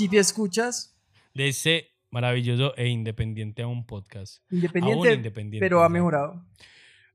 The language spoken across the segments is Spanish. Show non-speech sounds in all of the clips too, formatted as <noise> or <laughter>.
Chipi, ¿escuchas? De ese maravilloso e independiente a un podcast. Independiente, independiente, pero ha mejorado.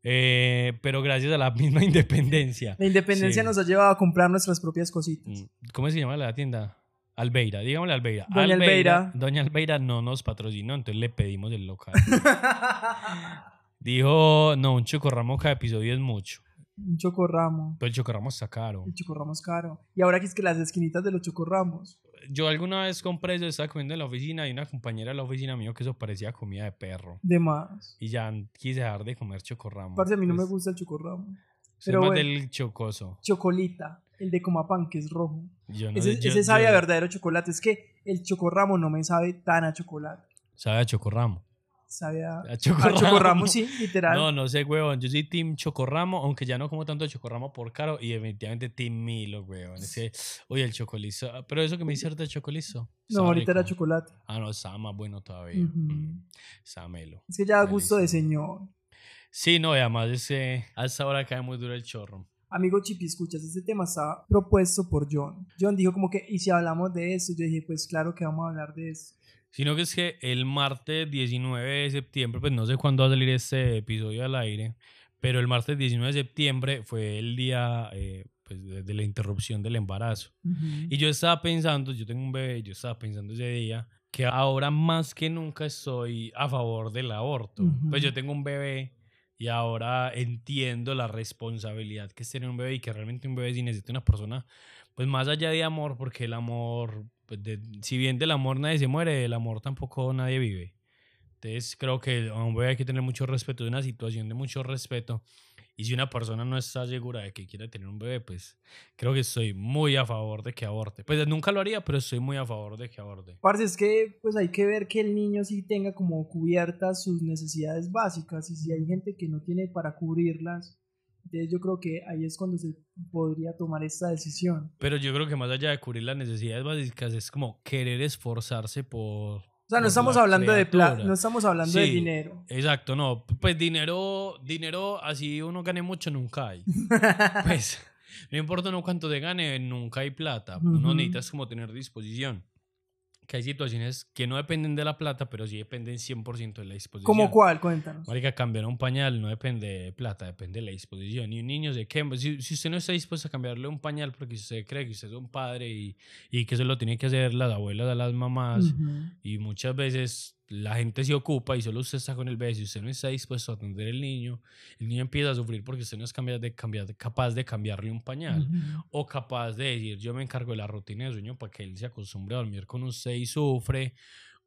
Eh, pero gracias a la <laughs> misma independencia. La independencia Sí. nos ha llevado a comprar nuestras propias cositas. Mm, ¿Cómo se llama la tienda? Albeira, dígamele Albeira. Doña Albeira. Doña Albeira no nos patrocinó, entonces le pedimos el local. <laughs> Dijo, no, un chocorramo cada episodio es mucho. Un chocorramo. Pero el chocorramo está caro. El chocorramo es caro. Y ahora que es que las esquinitas de los chocorramos. Yo alguna vez compré eso, estaba comiendo en la oficina y una compañera de la oficina dijo que eso parecía comida de perro. De más. Y ya quise dejar de comer chocorramo. Parce, a mí no me Pues, gusta el chocorramo. pero más bueno. del chocoso. Chocolita. El de Comapán, que es rojo. Yo no ese sé, yo- ese sabe a yo- verdadero chocolate. Es que el chocorramo no me sabe tan a chocolate. Sabe a chocorramo. Sabe a, A a chocorramo. sí, <laughs> literal. No, no sé, huevón. Yo soy Team Chocorramo, aunque ya no como tanto Chocorramo por caro. Y definitivamente Team Milo, huevón. Ese, oye, el chocolizo. ah, Pero eso que me ahorita el chocolizo. No, ahorita era chocolate. Ah, no, estaba más bueno todavía. Estaba melo. Es que ya da gusto de señor. Sí, no, y además ese, a esta hora cae muy duro el chorro. Amigo Chipi, escuchas, este tema está propuesto por John. John dijo como que, ¿y si hablamos de esto? Yo dije, pues claro que vamos a hablar de eso. Sino que es que el martes 19 de septiembre, pues no sé cuándo va a salir este episodio al aire, pero el martes 19 de septiembre fue el día eh, pues, de, la interrupción del embarazo. Y yo estaba pensando, yo tengo un bebé, yo estaba pensando ese día que ahora más que nunca estoy a favor del aborto. Ujú. Pues yo tengo un bebé y ahora entiendo la responsabilidad que es tener un bebé y que realmente un bebé sí necesita una persona, pues más allá de amor, porque el amor, pues de- si bien del amor nadie se muere, del amor tampoco nadie vive. Entonces creo que bebé hay que tener mucho respeto, es una situación de mucho respeto. Y si una persona no está segura de que quiere tener un bebé, pues creo que estoy muy a favor de que aborte. Pues nunca lo haría, pero estoy muy a favor de que aborte. Parce, es que pues hay que ver que el niño sí tenga como cubiertas sus necesidades básicas y si hay gente que no tiene para cubrirlas, entonces yo creo que ahí es cuando se podría tomar esta decisión. Pero yo creo que más allá de cubrir las necesidades básicas, es como querer esforzarse por... O sea, no estamos la hablando de plata, criatura. no estamos hablando de Sí. dinero. Exacto, no. Pues dinero, dinero, así uno gane mucho, nunca hay. <laughs> Pues no importa uno cuánto te gane, nunca hay plata. Uno Ujú. necesita es como tener disposición. Que hay situaciones que no dependen de la plata, pero sí dependen 100% de la disposición. ¿Cómo cuál? Cuéntanos. Marica, cambiar un pañal no depende de plata, depende de la disposición. Y un niño se quema. Si, si usted no está dispuesto a cambiarle un pañal porque usted cree que usted es un padre y, y que eso lo tiene que hacer las abuelas, a las mamás, Ujú. y muchas veces la gente se ocupa y solo usted está con el bebé. Si usted no está dispuesto a atender al niño, el niño empieza a sufrir porque usted no es cambiar de, cambiar, capaz de cambiarle un pañal. Ujú. O capaz de decir, yo me encargo de la rutina de sueño para que él se acostumbre a dormir con usted y sufre.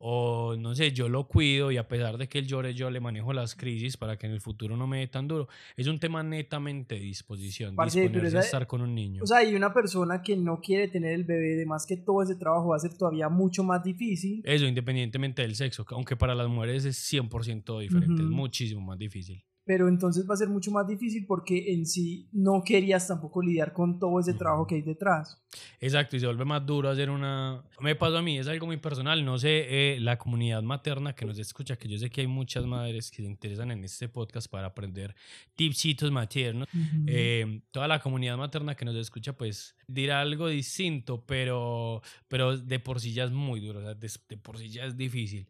O no sé, yo lo cuido y a pesar de que él llore, yo le manejo las crisis para que en el futuro no me dé tan duro. Es un tema netamente de disposición, Parce, disponerse a estar con un niño. O sea, hay una persona que no quiere tener el bebé, además que todo ese trabajo va a ser todavía mucho más difícil. Eso, independientemente del sexo, que aunque para las mujeres es 100% diferente, es muchísimo más difícil. Pero entonces va a ser mucho más difícil porque en sí no querías tampoco lidiar con todo ese trabajo que hay detrás. Exacto, y se vuelve más duro hacer una... Me pasó a mí, es algo muy personal, no sé, eh, la comunidad materna que nos escucha, que yo sé que hay muchas madres que se interesan en este podcast para aprender tipsitos maternos. Eh, toda la comunidad materna que nos escucha, pues dirá algo distinto, pero, pero de por sí ya es muy duro, o sea, de, de por sí ya es difícil.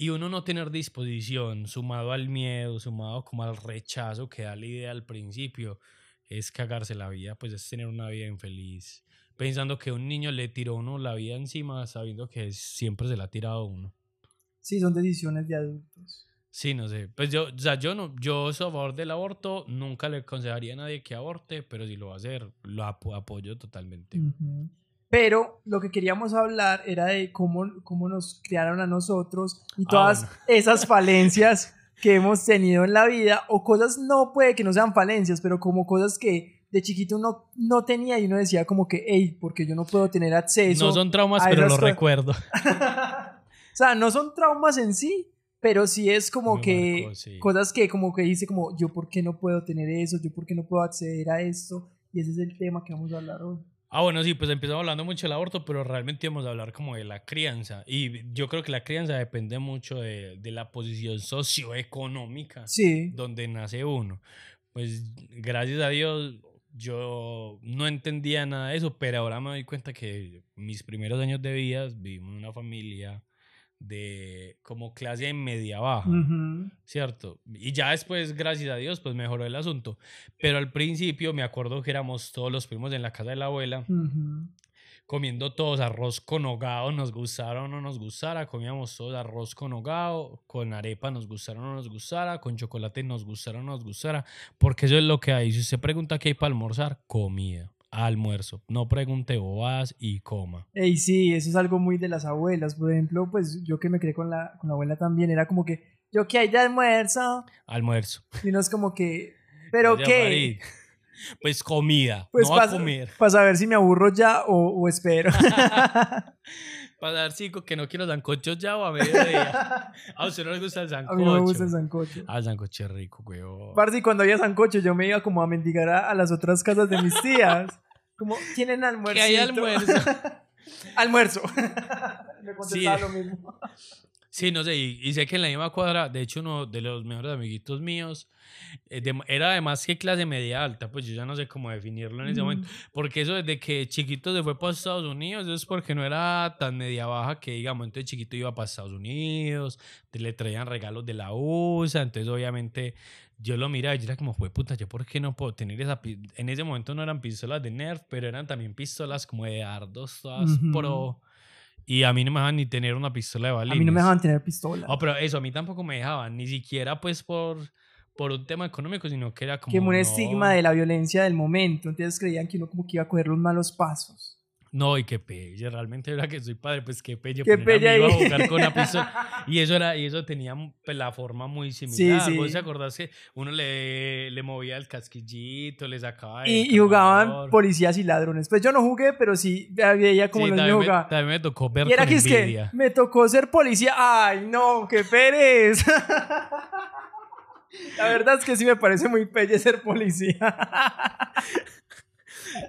Y uno no tener disposición, sumado al miedo, sumado como al rechazo que da la idea al principio, es cagarse la vida, pues es tener una vida infeliz. Pensando que un niño le tiró a uno la vida encima, sabiendo que siempre se la ha tirado a uno. Sí, son decisiones de adultos. Sí, no sé. Pues yo, o sea, yo no, yo soy a favor del aborto, nunca le aconsejaría a nadie que aborte, pero si lo va a hacer, lo apo- apoyo totalmente. Ujú. Pero lo que queríamos hablar era de cómo, cómo nos criaron a nosotros y Ah, todas bueno. esas <laughs> falencias que hemos tenido en la vida o cosas no puede que no sean falencias, pero como cosas que de chiquito uno no tenía y uno decía como que, hey, porque yo no puedo tener acceso. No son traumas, pero esas lo cosas. recuerdo. <laughs> o sea, no son traumas en sí, pero sí es como que sí. cosas que como que dice como yo por qué no puedo tener eso, yo por qué no puedo acceder a esto y ese es el tema que vamos a hablar hoy. Ah, bueno, sí, pues empezamos hablando mucho del aborto, pero realmente íbamos a hablar como de la crianza. Y yo creo que la crianza depende mucho de, de la posición socioeconómica Sí. donde nace uno. Pues gracias a Dios, yo no entendía nada de eso, pero ahora me doy cuenta que mis primeros años de vida vivimos en una familia de como clase media baja. ¿cierto? Y ya después, gracias a Dios, pues mejoró el asunto. Pero al principio me acuerdo que éramos todos los primos en la casa de la abuela, comiendo todos arroz con hogado, nos gustara o no nos gustara, comíamos todos arroz con hogado, con arepa nos gustara o no nos gustara, con chocolate nos gustara o no nos gustara, porque eso es lo que hay. Si usted pregunta qué hay para almorzar, comida, almuerzo. No pregunte bobadas y coma. Ey, sí, eso es algo muy de las abuelas. Por ejemplo, pues yo que me crié con la, con la abuela también, era como que, ¿yo qué hay de almuerzo? Almuerzo. Y no es como que, ¿pero qué? Pues comida, Pues no a para comer. saber si me aburro ya o, o espero. <laughs> <laughs> Para dar cinco que no quiero sancocho ya o a mediodía. A usted no le gusta el A sancocho. mí no me gusta el sancocho. Ah, el sancocho es rico, weón. Parce, cuando había sancocho, yo me iba como a mendigar a, a las otras casas de mis tías. Como, ¿tienen almuerzo? ¿Qué <laughs> hay almuerzo? almuerzo. <laughs> <laughs> me contestaba Sí. lo mismo. Sí, no sé, y, y sé que en la misma cuadra, de hecho, uno de los mejores amiguitos míos eh, de- era además que clase media alta, pues yo ya no sé cómo definirlo en ese momento, porque eso desde que chiquito se fue para Estados Unidos, eso es porque no era tan media baja que, digamos, entonces chiquito iba para Estados Unidos, te- le traían regalos de la USA, entonces obviamente yo lo miraba y yo era como, fue puta, ¿yo por qué no puedo tener esa pi-?" En ese momento no eran pistolas de Nerf, pero eran también pistolas como de dardos, todas Ujú. pro. Y a mí no me dejaban ni tener una pistola de A balines. mí no me dejaban tener pistola. No, pero eso a mí tampoco me dejaban, ni siquiera pues por, por un tema económico, sino que era como... que un no, estigma de la violencia del momento. Entonces creían que uno como que iba a coger los malos pasos. No, y qué pelle, realmente era que soy padre, pues qué pelle Qué poner a pelle mi hijo a jugar con una pistola. <laughs> Y eso era, y eso tenía pues, la forma muy similar. sí. ¿Vos te acordás que uno le, le movía el casquillito, le sacaba el Y, y jugaban policías y ladrones. Pues yo no jugué, pero sí veía como Sí, los niños jugaban. también me tocó ver Y era con que es que me tocó ser policía. ¡Ay, no! ¡Qué pereza! <laughs> La verdad es que sí me parece muy pelle ser policía. <laughs>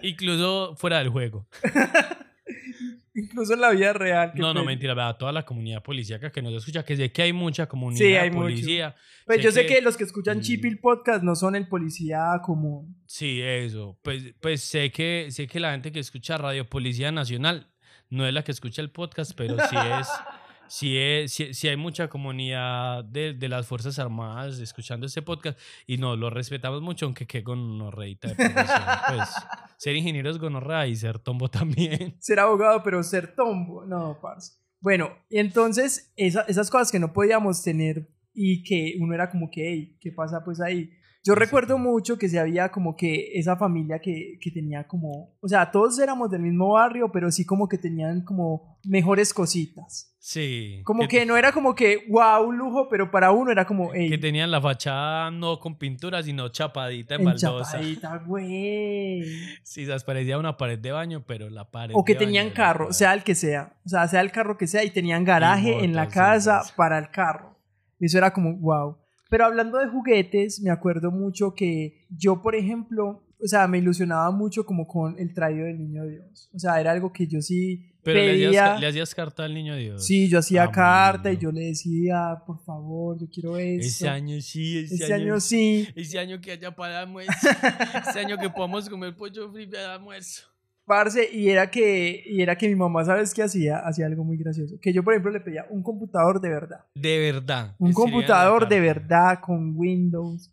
Incluso fuera del juego. <laughs> Incluso en la vida real. No, no, mentira, toda la comunidad policíaca que nos escucha, que sé que hay mucha comunidad Sí, hay mucho. policía. Pues sé yo sé que- que los que escuchan Mm. Chipil Podcast no son el policía común. Sí, eso. Pues, pues sé que sé que la gente que escucha Radio Policía Nacional no es la que escucha el podcast, pero sí es, <laughs> sí es, sí, sí hay mucha comunidad de, de las Fuerzas Armadas escuchando este podcast y no, lo respetamos mucho, aunque qué gonorreita de. Pues <laughs> ser ingeniero es gonorrea y ser tombo <laughs> también. ser abogado, pero ser tombo. No, parce. Bueno, y entonces esa- esas cosas que no podíamos tener y que uno era como que, hey, ¿qué pasa pues ahí? Yo recuerdo mucho que se había como que esa familia que, que tenía como, o sea, todos éramos del mismo barrio, pero sí como que tenían como mejores cositas. Sí. Como que, no era como que, wow, lujo, pero para uno era como, que tenían la fachada no con pintura, sino chapadita en baldosa. enchapadita, <laughs> güey. Sí, se parecía una pared de baño, pero la pared O que de tenían carro, sea el que sea. O sea, sea el carro que sea y tenían garaje en la casa sí. para el carro. Eso era como, wow. Pero hablando de juguetes, me acuerdo mucho que yo, por ejemplo, o sea, me ilusionaba mucho como con el traído del niño Dios. O sea, era algo que yo sí Pero le pedía. hacías, ca- le hacías carta al niño Dios. Sí, yo hacía Ah, carta y yo le decía, por favor, yo quiero esto. Ese año sí, ese, Ese año sí. Ese año que haya para almuerzo. <laughs> ese año que podamos comer pollo frito de almuerzo. Parce, y era que, y era que mi mamá, ¿sabes qué hacía? Hacía algo muy gracioso. Que yo, por ejemplo, le pedía un computador de verdad. De verdad. Un computador de verdad con Windows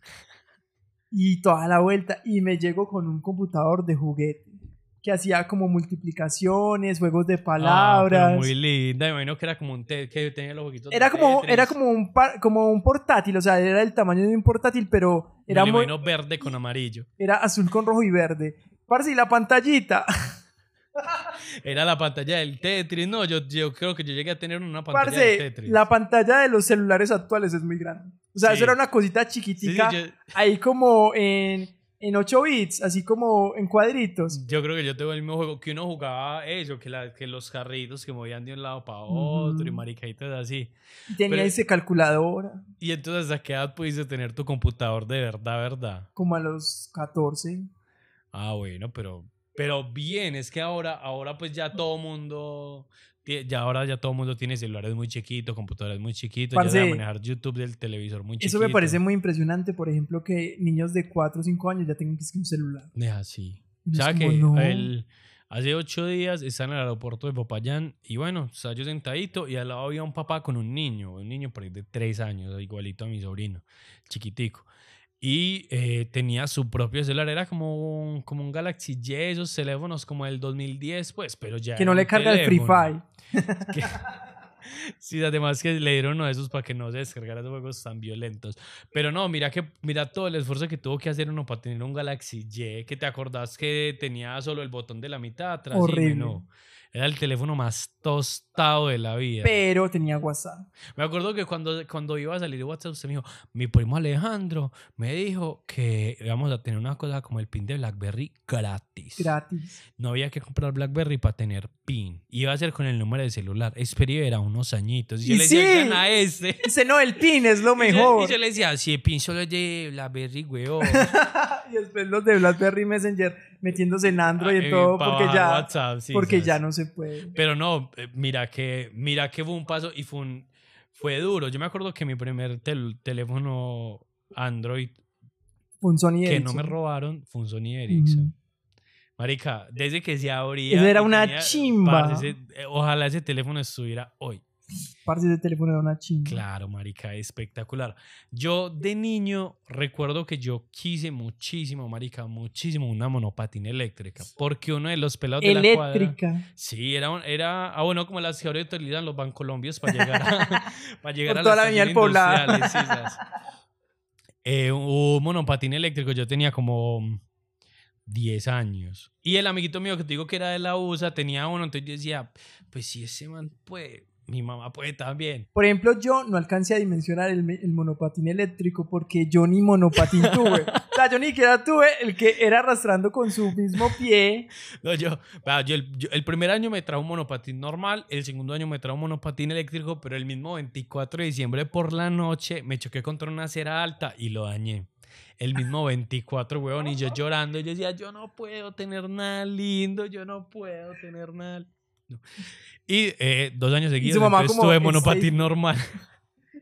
y toda la vuelta. Y me llegó con un computador de juguete que hacía como multiplicaciones, juegos de Ah, palabras. pero muy linda. Me imagino que era como un te que tenía los de era como, era como un, par- como un portátil, o sea, era el tamaño de un portátil, pero era, muy, verde con amarillo. era azul con rojo y verde. Parce, y la pantallita. <laughs> Era la pantalla del Tetris. No, yo, yo creo que yo llegué a tener una pantalla Parce, Tetris. la pantalla de los celulares actuales es muy grande. O sea, Sí. eso era una cosita Sí, sí, chiquitica, yo, ahí como en, en 8 bits, así como en cuadritos. yo creo que yo tengo el mismo juego que uno jugaba eso, que, la, que los carritos que movían de un lado para otro y Ujú. maricaditas así. Y tenía ese calculadora, Y entonces a qué edad pudiste tener tu computador de verdad, verdad. como a los 14. Ah, bueno, pero, pero bien, es que ahora, ahora pues ya todo mundo Ya ahora ya todo mundo tiene celulares muy chiquitos, computadores muy chiquitos, ya sabe manejar YouTube del televisor muy chiquito. Eso me parece muy impresionante, por ejemplo, que niños de 4 o 5 años ya tengan que un celular. Es así. O sea que no. el- hace ocho días está en el aeropuerto de Popayán y bueno, estaba yo sentadito y al lado había un papá con un niño, un niño por ahí de tres años, igualito a mi sobrino, chiquitico. Y eh, tenía su propio celular, era como un, como un Galaxy Y, esos teléfonos como el 2010, pues, pero ya. Que no le carga el Free teléfono. Fire. <laughs> Que- sí, además que le dieron uno de esos para que no se descargara esos juegos tan violentos. Pero no, mira que mira todo el esfuerzo que tuvo que hacer uno para tener un Galaxy Y, que te acordás que tenía solo el botón de la mitad atrás. y Horrible. Era el teléfono más tostado de la vida. Pero tenía WhatsApp. Me acuerdo que cuando, cuando iba a salir de WhatsApp, usted me dijo, mi primo Alejandro me dijo que íbamos a tener una cosa como el pin de BlackBerry gratis. Gratis. No había que comprar BlackBerry para tener PIN. Iba a ser con el número de celular. Esperi era unos añitos. Y yo le decía, sí. "Oigan a este. Dice, <laughs> no, el PIN es lo <laughs> Y yo- mejor. Y yo le decía, si el PIN solo es de BlackBerry, weón. <laughs> y después los de BlackBerry Messenger metiéndose en Android y en todo porque ya, WhatsApp, sí, porque ¿sabes? ya no se puede. Pero no, eh, mira que, mira que fue un paso y fue un, fue duro. Yo me acuerdo que mi primer tel- teléfono Android Un Sony que no me robaron fue un Sony Ericsson. Marica, desde que se abría. Eso era una chimba. parce, ese- eh, ojalá ese teléfono estuviera hoy. Parce, ese teléfono era una chingada. Claro, marica, espectacular. Yo de niño recuerdo que yo quise muchísimo, marica, muchísimo una monopatina eléctrica, porque uno de los pelados de la cuadra... Eléctrica. Sí, era, era ah, bueno, como las que ahora utilizan los bancolombios para llegar a, <laughs> para llegar Por a toda las la estaciones del Poblado. <laughs> Eh, un monopatín eléctrico, yo tenía como 10 años. Y el amiguito mío que te digo que era de la USA tenía uno, entonces yo decía, pues si ese man puede, mi mamá puede también. Por ejemplo, yo no alcancé a dimensionar el, el monopatín eléctrico porque yo ni monopatín tuve. <laughs> o sea, yo ni siquiera tuve el que era arrastrando con su mismo pie. No, yo- el primer año me trajo un monopatín normal, el segundo año me trajo un monopatín eléctrico, pero el mismo 24 de diciembre por la noche me choqué contra una acera alta y lo dañé. El mismo 24, weón, y yo <laughs> llorando, yo decía, yo no puedo tener nada lindo, yo no puedo tener nada. No. Y eh, dos años seguidos mamá entonces como, tuve "Esta monopatín hija". normal. <laughs>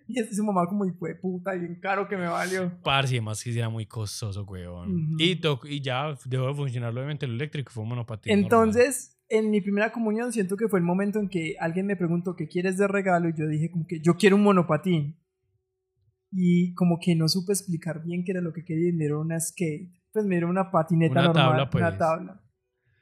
Y es su mamá como, hijo de puta, bien caro que me valió. Parce, y además que era muy costoso, weón. Y, to- y ya dejó de funcionar obviamente el eléctrico, fue un monopatín normal. Entonces, en mi primera comunión siento que fue el momento en que alguien me preguntó qué quieres de regalo y yo dije como que yo quiero un monopatín. Y como que no supe explicar bien qué era lo que quería y me dieron una skate. Pues me dieron una patineta Una normal, tabla, pues. una tabla.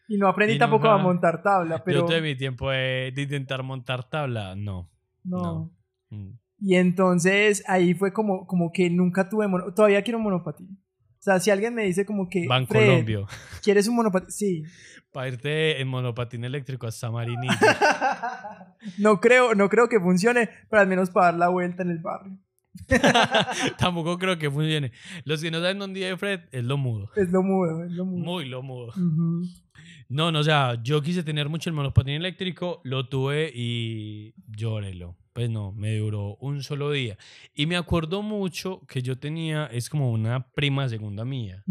Y no aprendí Y tampoco a montar tabla, pero Yo tuve mi tiempo de, de intentar montar tabla, no. no. no. Mm. Y entonces ahí fue como, como que nunca tuve mono, todavía quiero un monopatín. O sea, si alguien me dice como que Ban Fred, Colombio. ¿quieres un monopatín? Sí. <laughs> Para irte en monopatín eléctrico hasta Marinilla. <laughs> no creo, no creo que funcione, pero al menos para dar la vuelta en el barrio. <laughs> Tampoco creo que funcione. Los que no saben dónde vive Fred es lo mudo. Es lo mudo, es lo mudo. Muy lo mudo. No, no, o sea, yo quise tener mucho el monopatín eléctrico, lo tuve y llórelo. Pues no, me duró un solo día. Y me acuerdo mucho que yo tenía, es como una prima segunda mía.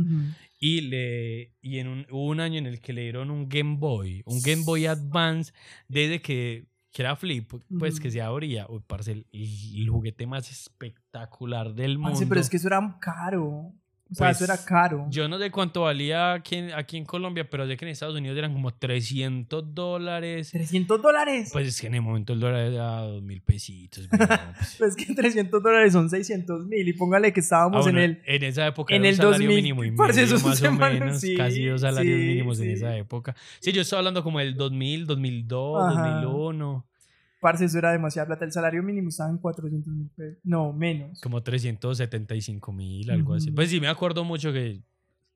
Y, le, y en un, hubo un año en el que le dieron un Game Boy, un Game Boy Advance, desde que, que era flip, pues que Ujú. se abría. Uy, parce, el, el juguete más espectacular del mundo. Parce, pero es que eso era caro. O sea, Pues, eso era caro. Yo no sé cuánto valía aquí en, aquí en Colombia, pero sé que en Estados Unidos eran como 300 dólares. 300 dólares. Pues, Pues es que en el momento el dólar era 2 mil pesitos. weón, <laughs> pues. es que 300 dólares son 600 mil. Y póngale que Ah, estábamos bueno, en el. en esa época en era un el salario 2000, mínimo y <laughs> medio, eso es más o semana, menos, sí, casi dos salarios sí, mínimos en sí. esa época. Sí, yo estaba hablando como del 2000, 2002, Ajá. 2001, Parce, eso era demasiada plata. El salario mínimo estaba en 400 mil pesos. No, menos. como 375 mil, algo así. Ujú. Pues sí, me acuerdo mucho que...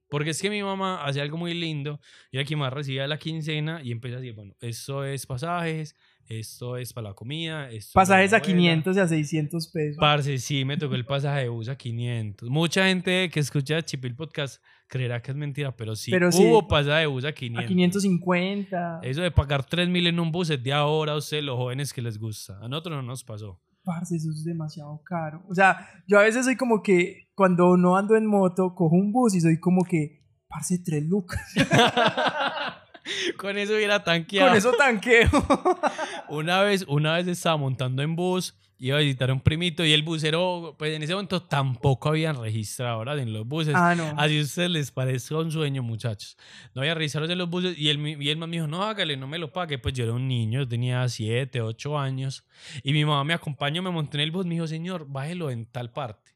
Porque es que mi mamá hacía algo muy lindo y quien más recibía la quincena y empezó a decir, bueno, esto es pasajes, esto es para la comida, esto Pasajes la a abuela". 500 y a 600 pesos. Parce, sí, me tocó el pasaje de bus a 500. Mucha gente que escucha Chipil Podcast creerá que es mentira, pero sí, Pero sí. hubo pasaje de bus a 500. a 550. Eso de pagar 3 mil en un bus es de ahora a ustedes, los jóvenes que les gusta. A nosotros no nos pasó. Parce, eso es demasiado caro. O sea, yo a veces soy como que cuando no ando en moto, cojo un bus y soy como que, parce, tres lucas. <laughs> <laughs> Con eso hubiera tanqueado. Con eso tanqueo. <laughs> Una vez, una vez estaba montando en bus, iba a visitar a un primito y el busero, pues en ese momento tampoco habían registradores en los buses. Ah, no. Así a ustedes les parece un sueño, muchachos. No había registradores en los buses y él, mi- y él me dijo, no, hágale, no me lo pague. Pues yo era un niño, yo tenía 7, 8 años. Y mi mamá me acompañó, me monté en el bus, me dijo, señor, bájelo en tal parte.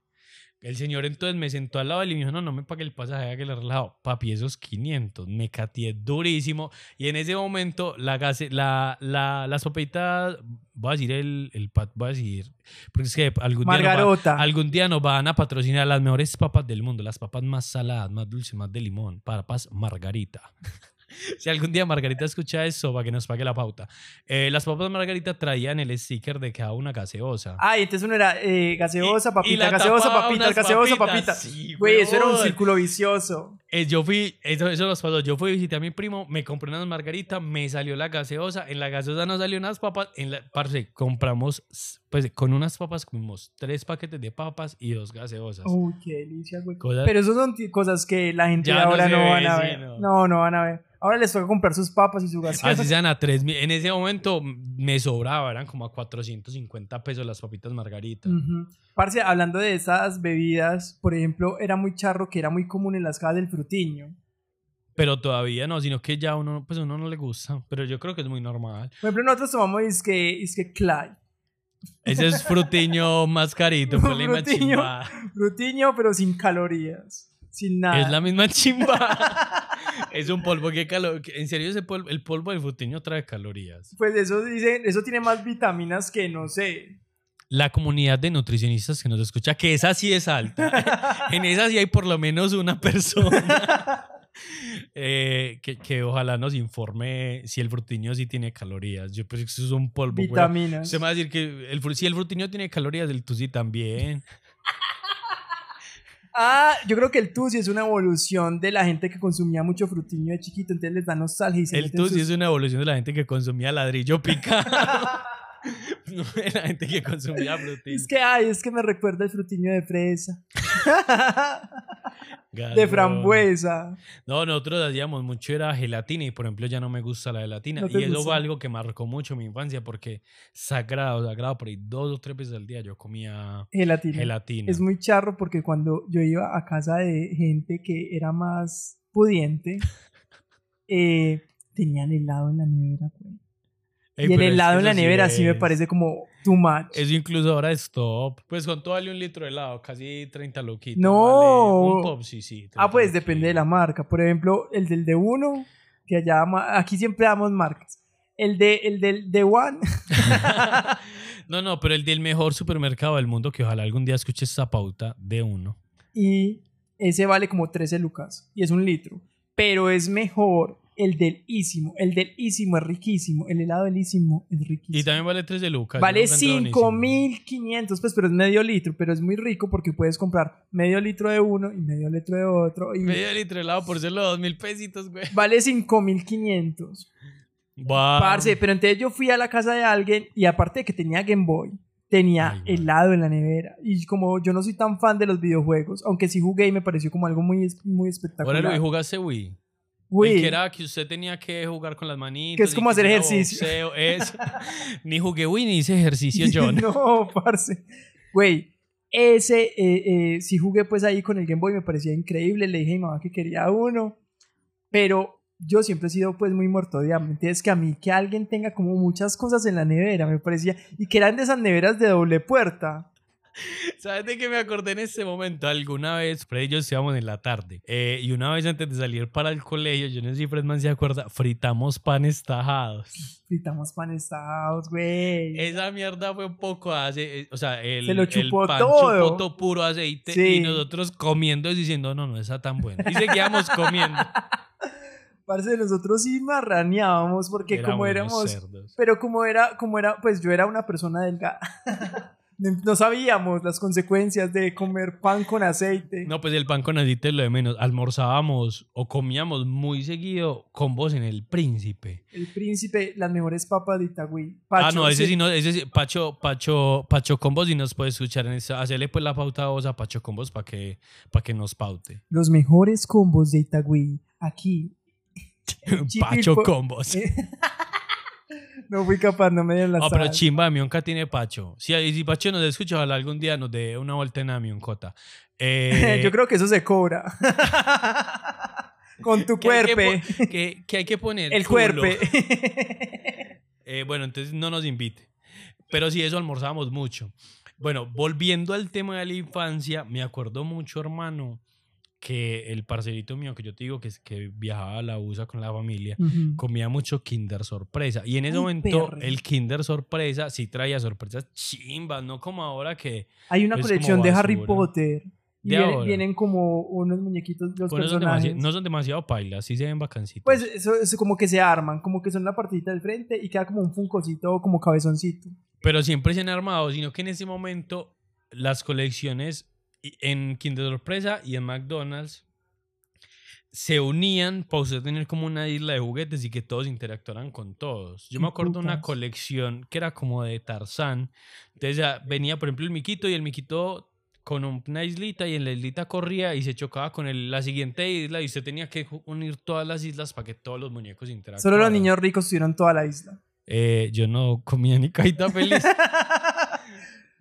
El señor entonces me sentó al lado de él y me dijo, no, no me pague el pasaje, hágale relajado. Papi, esos 500, me cateé durísimo. Y en ese momento, la, gase, la, la, la sopita, voy a decir el, el pat, voy a decir, porque es que algún día, nos va- Margarota. algún día nos van a patrocinar las mejores papas del mundo, las papas más saladas, más dulces, más de limón, papas Margarita. <laughs> <laughs> si algún día Margarita escucha eso, para que nos pague la pauta. Eh, las papas Margarita traían el sticker de cada una gaseosa. Ah, y entonces uno era eh, gaseosa, Y- y papita, gaseosa, papita, gaseosa, papitas. papita. Sí, Güey, eso era un círculo vicioso. Eh, yo fui, eso, eso nos pasó. Yo fui a visitar a mi primo, me compré unas margaritas, me salió la gaseosa. En la gaseosa no salió unas papas. En la, parce, compramos, pues con unas papas comimos tres paquetes de papas y dos gaseosas. Uy, qué delicia, güey. Cosas- Pero eso son cosas que la gente no ahora no, ve, van a sí, ver. no. no. no, van a ver. Ahora les toca comprar sus papas y su gaseosa. Así sean a tres mil. En ese momento me sobraba, eran como a 450 pesos las papitas margaritas. Ujú. Parce, hablando de esas bebidas, por ejemplo, era muy charro que era muy común en las casas del frutiño. Pero todavía no, sino que ya uno, pues uno no le gusta. Pero yo creo que es muy normal. Por ejemplo, nosotros tomamos disque, disque Clyde. Ese es frutiño <laughs> más carito, pues la misma Frutiño. chimba. Frutiño, pero sin calorías. Sin nada. Es la misma chimba. <laughs> es un polvo que calor. En serio, ese polvo, el polvo del frutiño trae calorías. Pues eso dice, eso tiene más vitaminas que no sé. La comunidad de nutricionistas que nos escucha, que esa sí es alta. <laughs> en esa sí hay por lo menos una persona. eh, que, que ojalá nos informe si el frutiño sí tiene calorías. Yo pues eso es un polvo. vitaminas. Usted me va a decir que el, si el frutiño tiene calorías, el tusi también. Ah, yo creo que el tusi es una evolución de la gente que consumía mucho frutiño de chiquito, entonces les da nostalgia y se El tusi sus- es una evolución de la gente que consumía ladrillo picado. <laughs> <laughs> no la gente que consumía frutiño. Es que, ay, es que me recuerda el frutiño de fresa, <laughs> <laughs> de frambuesa. No, nosotros hacíamos mucho era gelatina y por ejemplo ya no me gusta la gelatina. ¿No te y eso fue algo que marcó mucho mi infancia porque sagrado, sagrado, por ahí dos o tres veces al día yo comía Gelatina. gelatina. Es muy charro porque cuando yo iba a casa de gente que era más pudiente, eh, tenían helado en la nevera, güey. Ey, y el helado en la sí nevera sí me es- parece como too much. Eso incluso ahora es top. Pues con todo vale un litro de helado, casi 30 loquitos. No. vale un pop, sí, sí. Ah, 30 pues depende de la loquitos. marca. Por ejemplo, el del de uno, que allá aquí siempre damos marcas. El de el del de one, <laughs> <laughs> no, no, pero el del mejor supermercado del mundo, que ojalá algún día escuche esta pauta de uno. y ese vale como 13 lucas y es un litro. Pero es mejor el del Ísimo. El del Ísimo es riquísimo. El helado del Ísimo es riquísimo. Y también vale 3 de lucas. yo Vale lo encuentro buenísimo. 5500, pues, pero es medio litro, pero es muy rico porque puedes comprar medio litro de uno y medio litro de otro. Y Medio litro de helado por serlo dos mil pesitos, güey. vale 5500. Wow. Parce, pero entonces yo fui a la casa de alguien y aparte de que tenía Game Boy, tenía Ay, helado en la nevera. Y como yo no soy tan fan de los videojuegos, aunque sí jugué y me pareció como algo muy, muy espectacular. Ahora Luis, jugaste Wii. El que era que usted tenía que jugar con las manitas. Que es como hacer ejercicio. boxeo, eso. <laughs> ni jugué Wii ni hice ejercicio yo. <laughs> ¿no? no, parce. Güey, ese, eh, eh, sí jugué pues ahí con el Game Boy, me parecía increíble. Le dije a mi mamá que quería uno. Pero yo siempre he sido pues muy muerto de hambre. Entonces que a mí que alguien tenga como muchas cosas en la nevera, me parecía. Y que eran de esas neveras de doble puerta. <laughs> ¿Sabes de qué me acordé en este momento? Alguna vez, Fred y yo estábamos en la tarde. eh, y una vez antes de salir para el colegio, yo no sé si Fredman se acuerda, fritamos panes tajados. Fritamos panes asados, güey. Esa mierda fue un poco hace, eh, o sea, el, Se lo el chupó pan todo. chupó todo puro aceite Sí. y nosotros comiendo y diciendo, no, no está tan bueno. Y seguíamos comiendo. <laughs> Parce, nosotros sí marraneábamos porque como Éramos unos éramos... cerdos. Pero como era, como era, pues yo era una persona delgada. <laughs> no sabíamos las consecuencias de comer pan con aceite. No, pues el pan con aceite es lo de menos. Almorzábamos o comíamos muy seguido con vos en el príncipe. El príncipe, las mejores papas de Itagüí. ah, no, ese sí. no, ese sí, Pacho, Pacho, Pacho Combos y nos puede escuchar en eso. Hacerle pues la pauta a vos a Pacho Combos para que, para que nos paute. Los mejores combos de Itagüí. Aquí. <laughs> Pacho combos. <laughs> No fui capaz, no me dieron las No, pero tablas. chimba, Mionca tiene Pacho. Si, si Pacho nos escucha, ojalá algún día nos dé una vuelta en la Mioncota. <laughs> Eh, Yo creo que eso se cobra. <laughs> Con tu cuerpo. po- que, que hay que poner El cuerpo. <laughs> Eh, bueno, entonces no nos invite. Pero sí, eso almorzábamos mucho. Bueno, volviendo al tema de la infancia, me acuerdo mucho, hermano, que el parcerito mío que yo te digo que, viajaba a la USA con la familia, comía mucho Kinder Sorpresa. Y en ese momento, perre. el Kinder Sorpresa sí traía sorpresas chimbas, no como ahora que Hay una Es como colección de Harry. Potter. Y vienen como unos muñequitos, los pues, no, son no demasiado pailas, sí se ven vacancitos. Pues eso es como que se arman, como que son la partita del frente y queda como un funcocito como cabezoncito. Pero siempre se han armado, sino que en ese momento las colecciones en Kinder Sorpresa y en McDonald's se unían para usted tener como una isla de juguetes y que todos interactuaran con todos. Yo me acuerdo de una colección que era como de Tarzán. Entonces ya venía, por ejemplo, el miquito y el miquito con una islita y en la islita corría y se chocaba con el- la siguiente isla y usted tenía que unir todas las islas para que todos los muñecos interactuaran. Solo los niños ricos tuvieron toda la isla. Eh, yo no comía ni caída feliz. <laughs>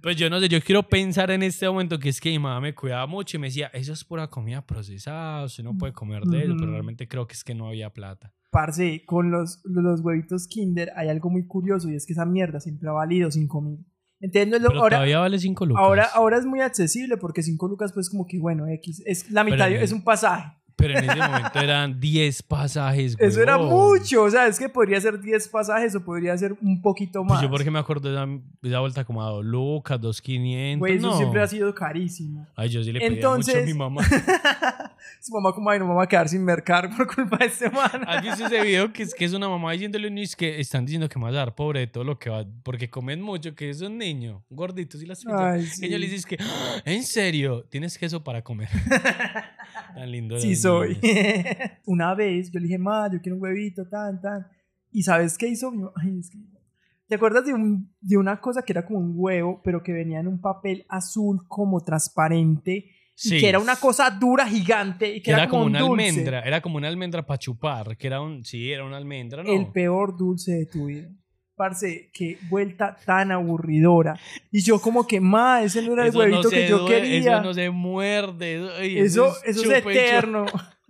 Pues yo no sé, yo quiero pensar en este momento que es que mi mamá me cuidaba mucho y me decía, eso es pura comida procesada, usted no puede comer de eso, pero Ujú. realmente creo que es que no había plata. Parce, con los, los huevitos Kinder hay algo muy curioso y es que esa mierda siempre ha valido 5 mil. Pero ahora, todavía vale 5 lucas. ahora, ahora es muy accesible porque 5 lucas, pues, como que bueno, X. Es la mitad, Pero es un pasaje. Pero en ese momento eran 10 pasajes, Eso era mucho. O sea, es que podría ser 10 pasajes o podría ser un poquito Pues más. yo porque me acuerdo de esa, esa vuelta como a 2 lucas, 2.500. Güey, eso no. siempre ha sido carísimo. Ay, yo sí le pedía Entonces- mucho a mi mamá. <laughs> Su mamá, como, ay, no me va a quedar sin mercar por culpa de este man. ¿Has visto ese video que es, que es una <laughs> mamá diciéndole a un niño es que están diciendo que me vas a dar pobre de todo lo que va, porque comen mucho, que es un niño, gorditos y las Y sí. ella le dice que, "Ah, ¿en serio? ¿Tienes queso para comer? <laughs> Tan lindo. Sí soy. <laughs> Una vez yo le dije, ma, yo quiero un huevito, tan, tan. ¿Y sabes qué hizo? Ay, es que- ¿Te acuerdas de, un, de una cosa que era como un huevo, pero que venía en un papel azul como transparente? Sí. Y que era una cosa dura, gigante. Y que Era, era, como un una dulce. almendra, era como una almendra para chupar, que era un, sí, era una almendra, ¿no? El peor dulce de tu vida. Parce, qué vuelta tan aburridora. Y yo como que, ma, ese no era el Eso huevito que yo quería. Eso no se muerde. ay, Eso, eso es y chupa. eterno.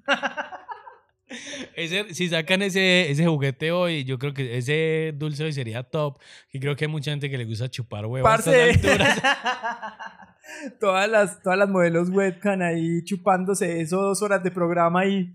<laughs> Ese, si sacan ese, ese juguete hoy, yo creo que ese dulce hoy sería top. Y creo que hay mucha gente que le gusta chupar huevos Parce. <laughs> todas, las, todas las modelos webcam ahí chupándose eso dos horas de programa y,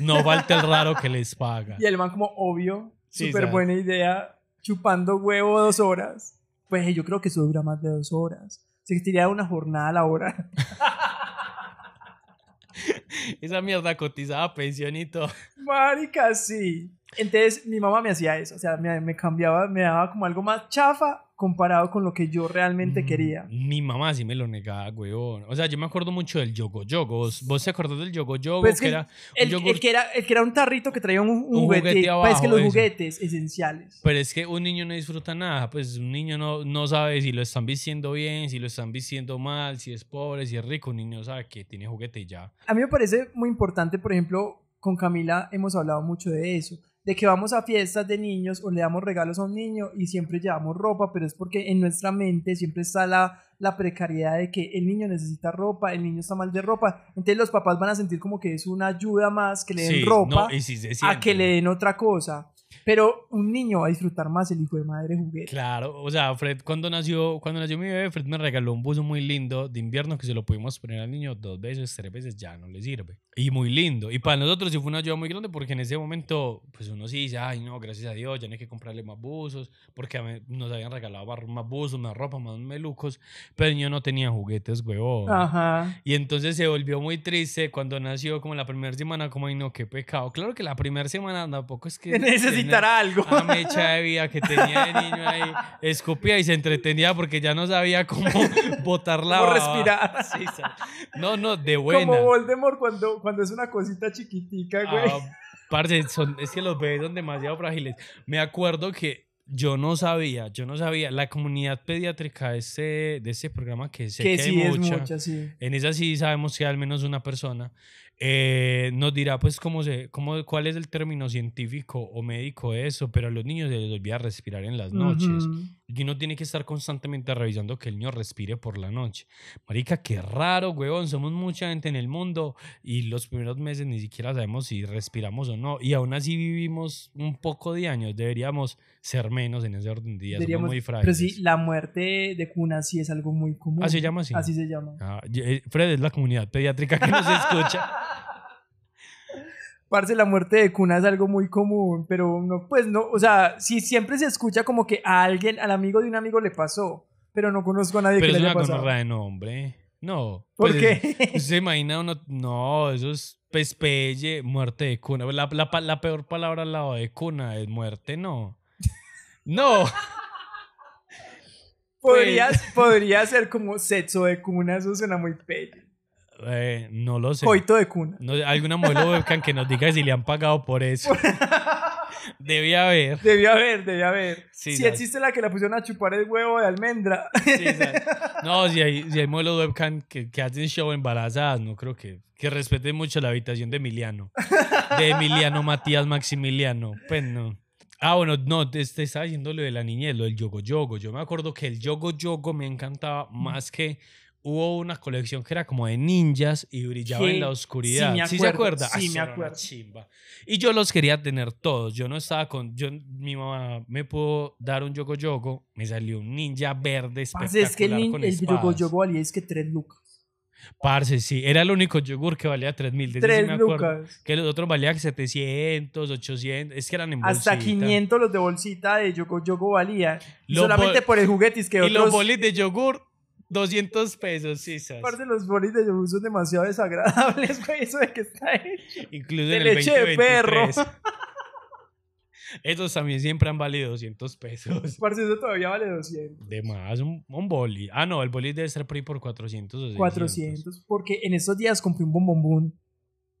No falta el raro que les paga. <laughs> y el man como obvio, súper buena idea, chupando huevo dos horas. Pues yo creo que eso dura más de dos horas. Se tiraría una jornada laboral. <laughs> Esa mierda cotizaba a pensión y todo. Marica, sí. Entonces mi mamá me hacía eso, o sea, me, me cambiaba, me daba como algo más chafa comparado con lo que yo realmente Mm, quería. Mi mamá sí me lo negaba, weón. O sea, yo me acuerdo mucho del yogo yogo. ¿Vos, vos te acordás del yogo yogo? Pues que que era El, el que era, el que era un tarrito que traía un, un Un juguete. juguete pues abajo, que los eso. juguetes esenciales. Pero es que un niño no disfruta nada. Pues un niño no, no sabe si lo están vistiendo bien, si lo están vistiendo mal, si es pobre, si es rico. Un niño sabe que tiene juguete y ya. A mí me parece muy importante, por ejemplo, con Camila hemos hablado mucho de eso, de que vamos a fiestas de niños o le damos regalos a un niño y siempre llevamos ropa, pero es porque en nuestra mente siempre está la, la precariedad de que el niño necesita ropa, el niño está mal de ropa, entonces los papás van a sentir como que es una ayuda más que le den Sí, ropa no, y sí se a que le den otra cosa. Pero un niño va a disfrutar más el hijo de madre juguete. Claro, o sea, Fred cuando nació, cuando nació mi bebé, Fred me regaló un buzo muy lindo de invierno que se lo pudimos poner al niño dos veces, tres veces, ya no le sirve. Y muy lindo. Y para nosotros sí fue una ayuda muy grande porque en ese momento, pues uno sí dice, ay no, gracias a Dios, ya no hay que comprarle más buzos, porque nos habían regalado más- más buzos, más ropa, más melucos, pero el niño no tenía juguetes, huevón. Ajá. Y entonces se volvió muy triste cuando nació, como la primera semana, como, ay no, qué pecado. Claro que la primera semana tampoco es que... <laughs> Necesitará algo. A mecha de vida que tenía de niño ahí, escupía y se entretenía porque ya no sabía cómo <laughs> botar la Cómo respirar. <laughs> Sí, no, no, de buena. Como Voldemort cuando, cuando es una cosita chiquitica, güey. Ah, parce, son- es que los bebés son demasiado frágiles. Me acuerdo que yo no sabía, yo no sabía. La comunidad pediátrica de este, de este programa, que sé que que, sí hay es mucha, mucha, sí. en esa sí sabemos que hay al menos una persona, eh, nos dirá pues cómo se, cómo, cuál es el término científico o médico de eso, pero a los niños se les olvida respirar en las noches. Y uno tiene que estar constantemente revisando que el niño respire por la noche. Marica, qué raro, huevón. Somos mucha gente en el mundo y los primeros meses ni siquiera sabemos si respiramos o no. Y aún así vivimos un poco de años. Deberíamos ser menos en ese orden de días. Somos muy pero frágiles. sí, la muerte de cuna sí es algo muy común. Ah, ¿se llama así? Así se llama. Ah, eh, Fred es la comunidad pediátrica que nos escucha. <laughs> Parce, la muerte de cuna es algo muy común, pero no, pues no, o sea, sí siempre se escucha como que a alguien, al amigo de un amigo le pasó, pero no conozco a nadie Pero que es le una haya pasado. gonorrea de nombre. No. ¿Por pues, qué? ¿Usted <laughs> se imagina uno? No, eso es pespelle, muerte de cuna. La, la peor palabra al lado de cuna es muerte, no. No. <laughs> Podría, Pues- podría ser como sexo de cuna, eso suena muy pelle. Eh, no lo sé. Coito de cuna. No, alguna modelo webcam que nos diga si le han pagado por eso. <laughs> Debe haber. Debía haber, debía haber. Sí, si ¿sabes? existe la que la pusieron a chupar el huevo de almendra. <laughs> No, si hay, si hay modelos webcam que, que hacen show embarazadas, no creo que, que respeten mucho la habitación de Emiliano. De Emiliano Matías Maximiliano. Pues no. Ah, bueno, no, te, te estaba diciendo lo de la niñez, lo del yogo yogo. Yo me acuerdo que el yogo yogo me encantaba más que hubo una colección que era como de ninjas y brillaba Sí, en la oscuridad. sí me se acuerdo, acuerda? sí eso me acuerdo. chimba. Y yo los quería tener todos. Yo no estaba con. Yo, mi mamá me pudo dar un yogo yogo. Me salió un ninja verde Parce, espectacular es que el, con el yogo yogo valía es que tres lucas. Parce, sí. Era el único yogur que valía 3 mil. sí Tres me acuerdo. lucas. Que los otros valían 700, 800. Es que eran en Hasta bolsita. 500 los de bolsita de yogo yogo Los solamente por el juguete es que Y los otros... bolis de yogur, 200 pesos, sí, ¿sabes? Parce, los bolis de yogur son demasiado desagradables, <laughs> güey. Eso de que está hecho. Incluso de en el leche de 2023. perro. <laughs> Esos también siempre han valido 200 pesos. Parce, eso todavía vale 200. De más, un, un boli. Ah, no, el boli debe estar por ahí por 400 o 600. 400. Porque en esos días compré un bombombón.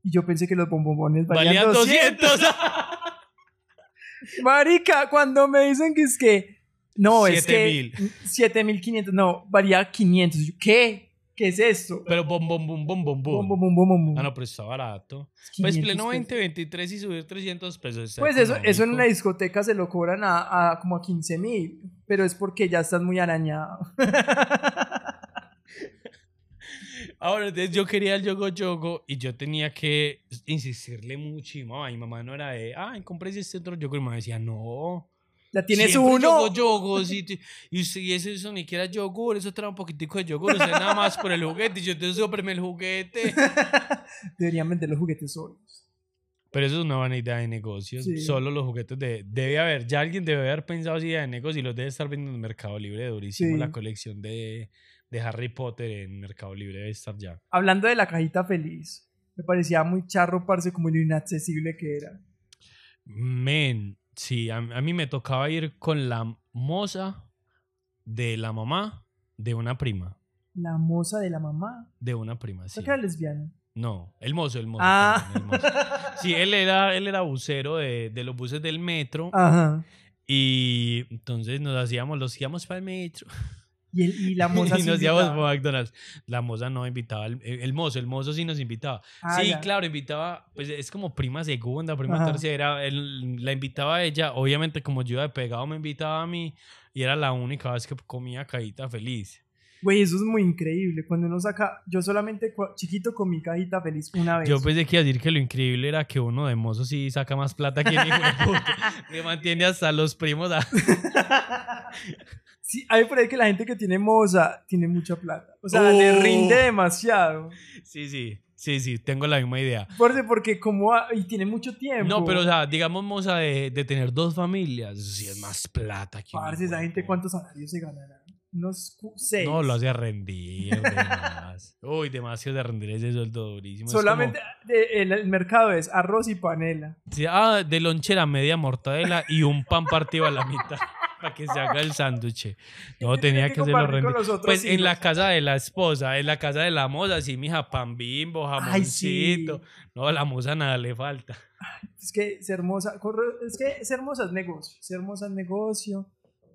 Y yo pensé que los bombombones valían, Valían 200. 200. <laughs> Marica, cuando me dicen que es que. No, es que. 7000. 7500. No, valía 500. Yo, ¿Qué? ¿Qué es esto? Pero bom, bom, bom, bom, bom, Bom, bom. bom, bom, bom. Ah, no, pero está barato. 500 Pues pleno pesos. 2023 y subir 300 pesos. Pues eso, eso en una discoteca se lo cobran a, a como a 15 mil. Pero es porque ya estás muy arañado. <laughs> Ahora, entonces yo quería el yogo yogo y yo tenía que insistirle mucho. Y mamá, mi mamá no era de, ay, compré este otro yogo. Y mamá decía, no. Ya tienes siempre uno. Yogo te- y, eso, eso ni siquiera es yogur, eso trae un poquitico de yogur. Usted nada más por el juguete. Y yo, entonces, cómpreme el juguete. <laughs> Deberían vender los juguetes solos. Pero eso es una buena idea de negocios. Sí. Solo los juguetes de... Debe haber, ya alguien debe haber pensado esa idea de negocio y los debe estar vendiendo en Mercado Libre durísimo. Sí. La colección de, de Harry Potter en Mercado Libre debe estar ya. Hablando de la cajita feliz. Me parecía muy charro, parce, como lo inaccesible que era. Men, sí, a, a mí me tocaba ir con la moza de la mamá de una prima. La moza de la mamá. De una prima, sí. ¿Esa que era lesbiana? No, el mozo, el mozo. Ah. perdón, el mozo. Sí, él era, él era bucero de, de los buses del metro. Ajá. Y entonces nos hacíamos, los íbamos para el metro. Y, el- y la <laughs> moza y nos invitaba. para McDonald's. La moza no invitaba, el, el mozo, el mozo sí nos invitaba. Ah, sí, ya. claro, invitaba, pues es como prima segunda, prima Ajá. tercera. él- la invitaba a ella, obviamente como yo de pegado me invitaba a mí y era la única vez que comía cajita feliz. Güey, eso es muy increíble. Cuando uno saca. Yo solamente chiquito con mi cajita feliz una vez. Yo pensé que a decir que lo increíble era que uno de mozo sí saca más plata que el hijo. <laughs> Me mantiene hasta los primos. a- <laughs> sí, hay por ahí que la gente que tiene moza tiene mucha plata. O sea, le Oh. rinde demasiado. Sí, sí, sí, sí, tengo la misma idea. Porque, porque como. Y tiene mucho tiempo. No, pero o sea, digamos moza de, de tener dos familias, sí es más plata que Parce, esa gente. ¿cuántos salarios se ganarán? Unos seis. No, lo hace rendir. <laughs> Uy, demasiado de rendir ese sueldo durísimo. Solamente de- el, el mercado es arroz y panela. sí, ah, de lonchera media mortadela y un pan partido a la mitad. <laughs> para que se haga el sándwich. <laughs> No, tenía que hacerlo rendir. Pues en la hijos. casa de la esposa, en la casa de la moza, sí, mija, pan bimbo, Ay, sí. jamoncito. No, a la moza nada le falta. Es que ser hermosa, es que ser hermosa es negocio, ser hermosa es negocio.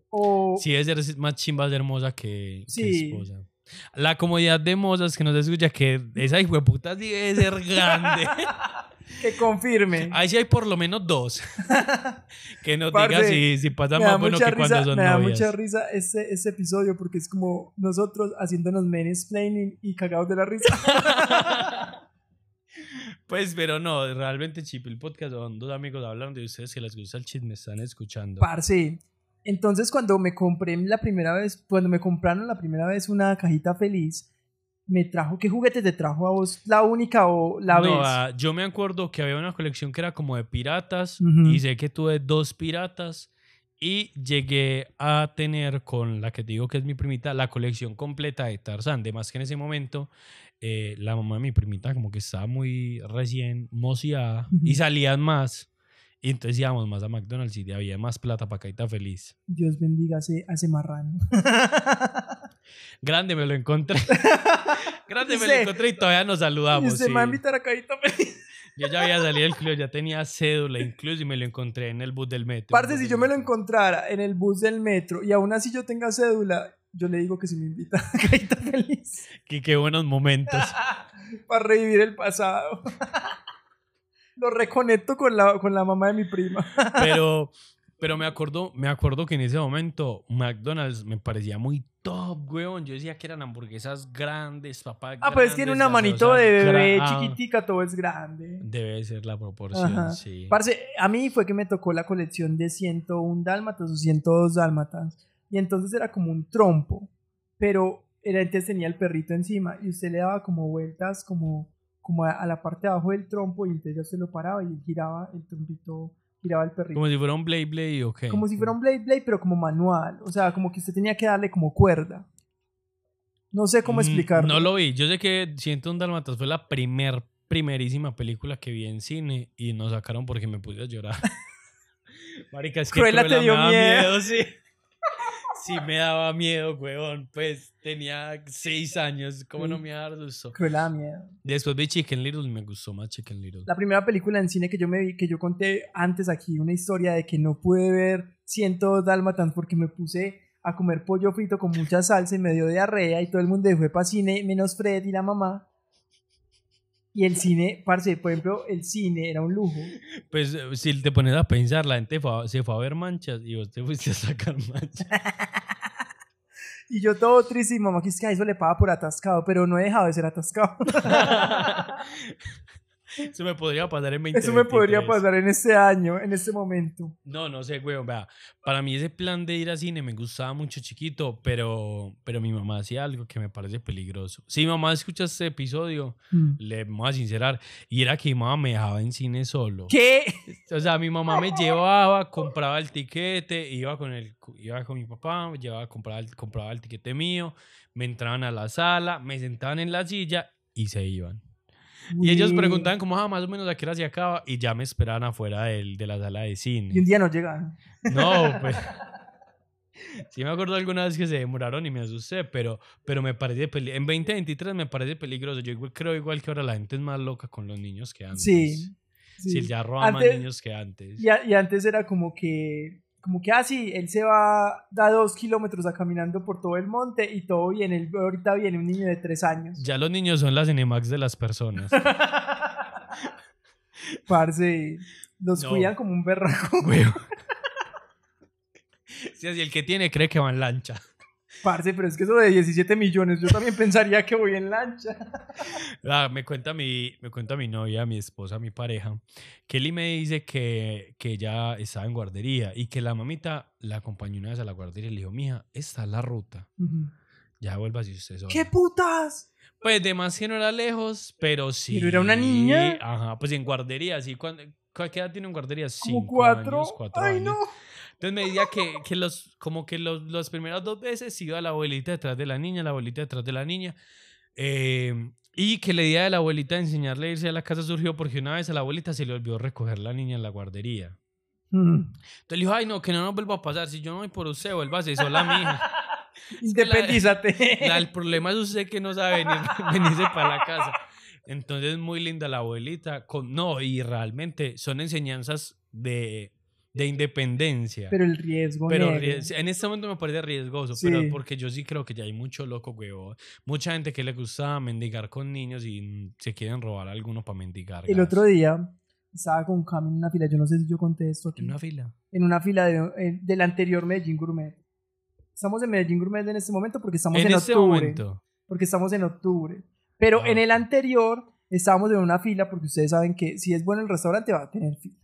O Sí, ser más chimba ser moza que, que Sí. esposa. La comodidad de mozas que nos escucha, que esa hijo de puta sí debe ser <laughs> grande. Que confirme. Ahí sí hay por lo menos dos. <laughs> que nos diga Parce, si, si pasa más bueno que cuando son me da novias. mucha risa ese, ese episodio porque es como nosotros haciéndonos mansplaining y cagados de la risa. <laughs> Pues, pero no, realmente Chip, el podcast son dos amigos hablando de ustedes que les gusta el chisme, están escuchando. Parce, entonces cuando me compré la primera vez, cuando me compraron la primera vez una cajita feliz, me trajo, ¿qué juguete te trajo a vos? ¿La única o la no, vez? ah, yo me acuerdo que había una colección que era como de piratas Ujú. y sé que tuve dos piratas y llegué a tener con la que te digo que es mi primita la colección completa de Tarzán. Además que en ese momento eh, la mamá de mi primita como que estaba muy recién moceada y Ujú. salían más. Y entonces íbamos más a McDonald's y había más plata para Caita Feliz. Dios bendiga a ese, a ese marrano. <laughs> Grande me lo encontré. <laughs> Grande me lo Dice- encontré y todavía nos saludamos. usted sí. cajita feliz. <laughs> Yo ya había salido del club, ya tenía cédula incluso y me lo encontré en el bus del metro. Parce, si yo me lo encontrara en el bus del metro y aún así yo tenga cédula, yo le digo que si me invita <laughs> a cajita feliz Que qué buenos momentos. para revivir el pasado. Lo reconecto con la, con la mamá de mi prima. Pero, pero me acuerdo, me acuerdo que en ese momento McDonald's me parecía muy top, weón. Yo decía que eran hamburguesas grandes, papá. Ah, pues tiene una manito de bebé chiquitica, todo es grande. Debe ser la proporción, Ajá. sí. Parce, a mí fue que me tocó la colección de 101 dálmatas o 102 dálmatas. Y entonces era como un trompo. Pero era, entonces tenía el perrito encima y usted le daba como vueltas como, como a, a la parte de abajo del trompo y entonces ya se lo paraba y giraba el trompito, giraba el perrito. Como si fuera un Blade Blade o qué. Como si fuera un Blade Blade, pero como manual. O sea, como que usted tenía que darle como cuerda. No sé cómo Mm, explicarlo. No lo vi. Yo sé que Siento un Dálmatas fue la primer, primerísima película que vi en cine y nos sacaron porque me puse a llorar. <laughs> Marica, es que Cruella te dio daba miedo. sí. Sí, me daba miedo, weón. Pues tenía seis años. ¿Cómo no me iba a dar susto? Cruella da miedo. Después vi Chicken Little y me gustó más Chicken Little. La primera película en cine que yo me vi, que yo conté antes aquí, una historia de que no pude ver 102 dálmatas porque me puse a comer pollo frito con mucha salsa y me dio diarrea y todo el mundo fue para cine, menos Fred y la mamá. Y el cine, parce, por ejemplo, el cine era un lujo. Pues eh, si te pones a pensar, la gente fue a- se fue a ver manchas y vos te fuiste a sacar manchas. <laughs> Y yo todo triste y mamá, que es que a eso le paga por atascado, pero no he dejado de ser atascado. <laughs> Eso me podría pasar en 20 Eso me podría pasar en este año, en este momento. No, no sé, weón. Vea, para mí ese plan de ir a cine me gustaba mucho chiquito, pero, pero mi mamá hacía algo que me parece peligroso. Si mi mamá escucha este episodio, Mm. le voy a sincerar, y era que mi mamá me dejaba en cine solo. ¿Qué? O sea, mi mamá me llevaba, compraba el tiquete, iba con, el, iba con mi papá, llevaba, compraba, el, compraba el tiquete mío, me entraban a la sala, me sentaban en la silla y se iban. Y ellos preguntaban como, ah, más o menos a qué hora se acaba, y ya me esperaban afuera del, de la sala de cine. Y un día no llegaron. No, <laughs> pues. Sí me acuerdo alguna vez que se demoraron y me asusté, pero, pero me parece peli- en 2023 me parece peligroso. Yo igual- creo igual que ahora la gente es más loca con los niños que antes. Sí. Sí, sí. ya roban más niños que antes. Y, a- y antes era como que, como que, ah, sí, él se va, da dos kilómetros a caminando por todo el monte y todo bien. Él, ahorita viene un niño de tres años. Ya los niños son las Cinemax de las personas. <laughs> Parce, los No. cuidan como un berraco. <laughs> Sí, así el que tiene cree que va en lancha. Parce, pero es que eso de 17 millones, yo también pensaría que voy en lancha. Ah, me cuenta mi, me cuenta mi novia, mi esposa, mi pareja, que Eli me dice que, que ella estaba en guardería y que la mamita la acompañó una vez a la guardería y le dijo, mija, esta es la ruta. Ya vuelva si usted sola. ¡Qué putas! Pues de más que no era lejos, pero sí. ¿Pero era una niña? Ajá, pues en guardería, sí. cuando ¿Qué edad tiene en guardería? Como Cinco cuatro. años, cuatro Ay, años. no. Entonces me decía que, que los, como que los, las primeras dos veces iba la abuelita detrás de la niña, la abuelita detrás de la niña. eh, y que la idea de la abuelita de enseñarle a irse a la casa surgió porque una vez a la abuelita se le olvidó recoger la niña en la guardería. Mm. Entonces le dijo, ay, no, que no nos vuelva a pasar. Si yo no voy por usted, vuélvase sola, mija. <laughs> Que la- Independízate. <laughs> La- el problema es usted que no sabe venir, <laughs> venirse para la casa. Entonces, muy linda la abuelita. Con, no, y realmente son enseñanzas de, de independencia. Pero el riesgo Pero negro. en este momento me parece riesgoso, Sí. pero porque yo sí creo que ya hay mucho loco, huevo. Mucha gente que le gusta mendigar con niños y se quieren robar a alguno para mendigar. El gas. otro día estaba con Cami en una fila, yo no sé si yo conté esto aquí, En una fila. en una fila de, del anterior Medellín Gourmet. Estamos en Medellín Gourmet en este momento porque estamos en, En este octubre. momento. Porque estamos en octubre. Pero Ah. en el anterior estábamos en una fila porque ustedes saben que si es bueno el restaurante va a tener fila.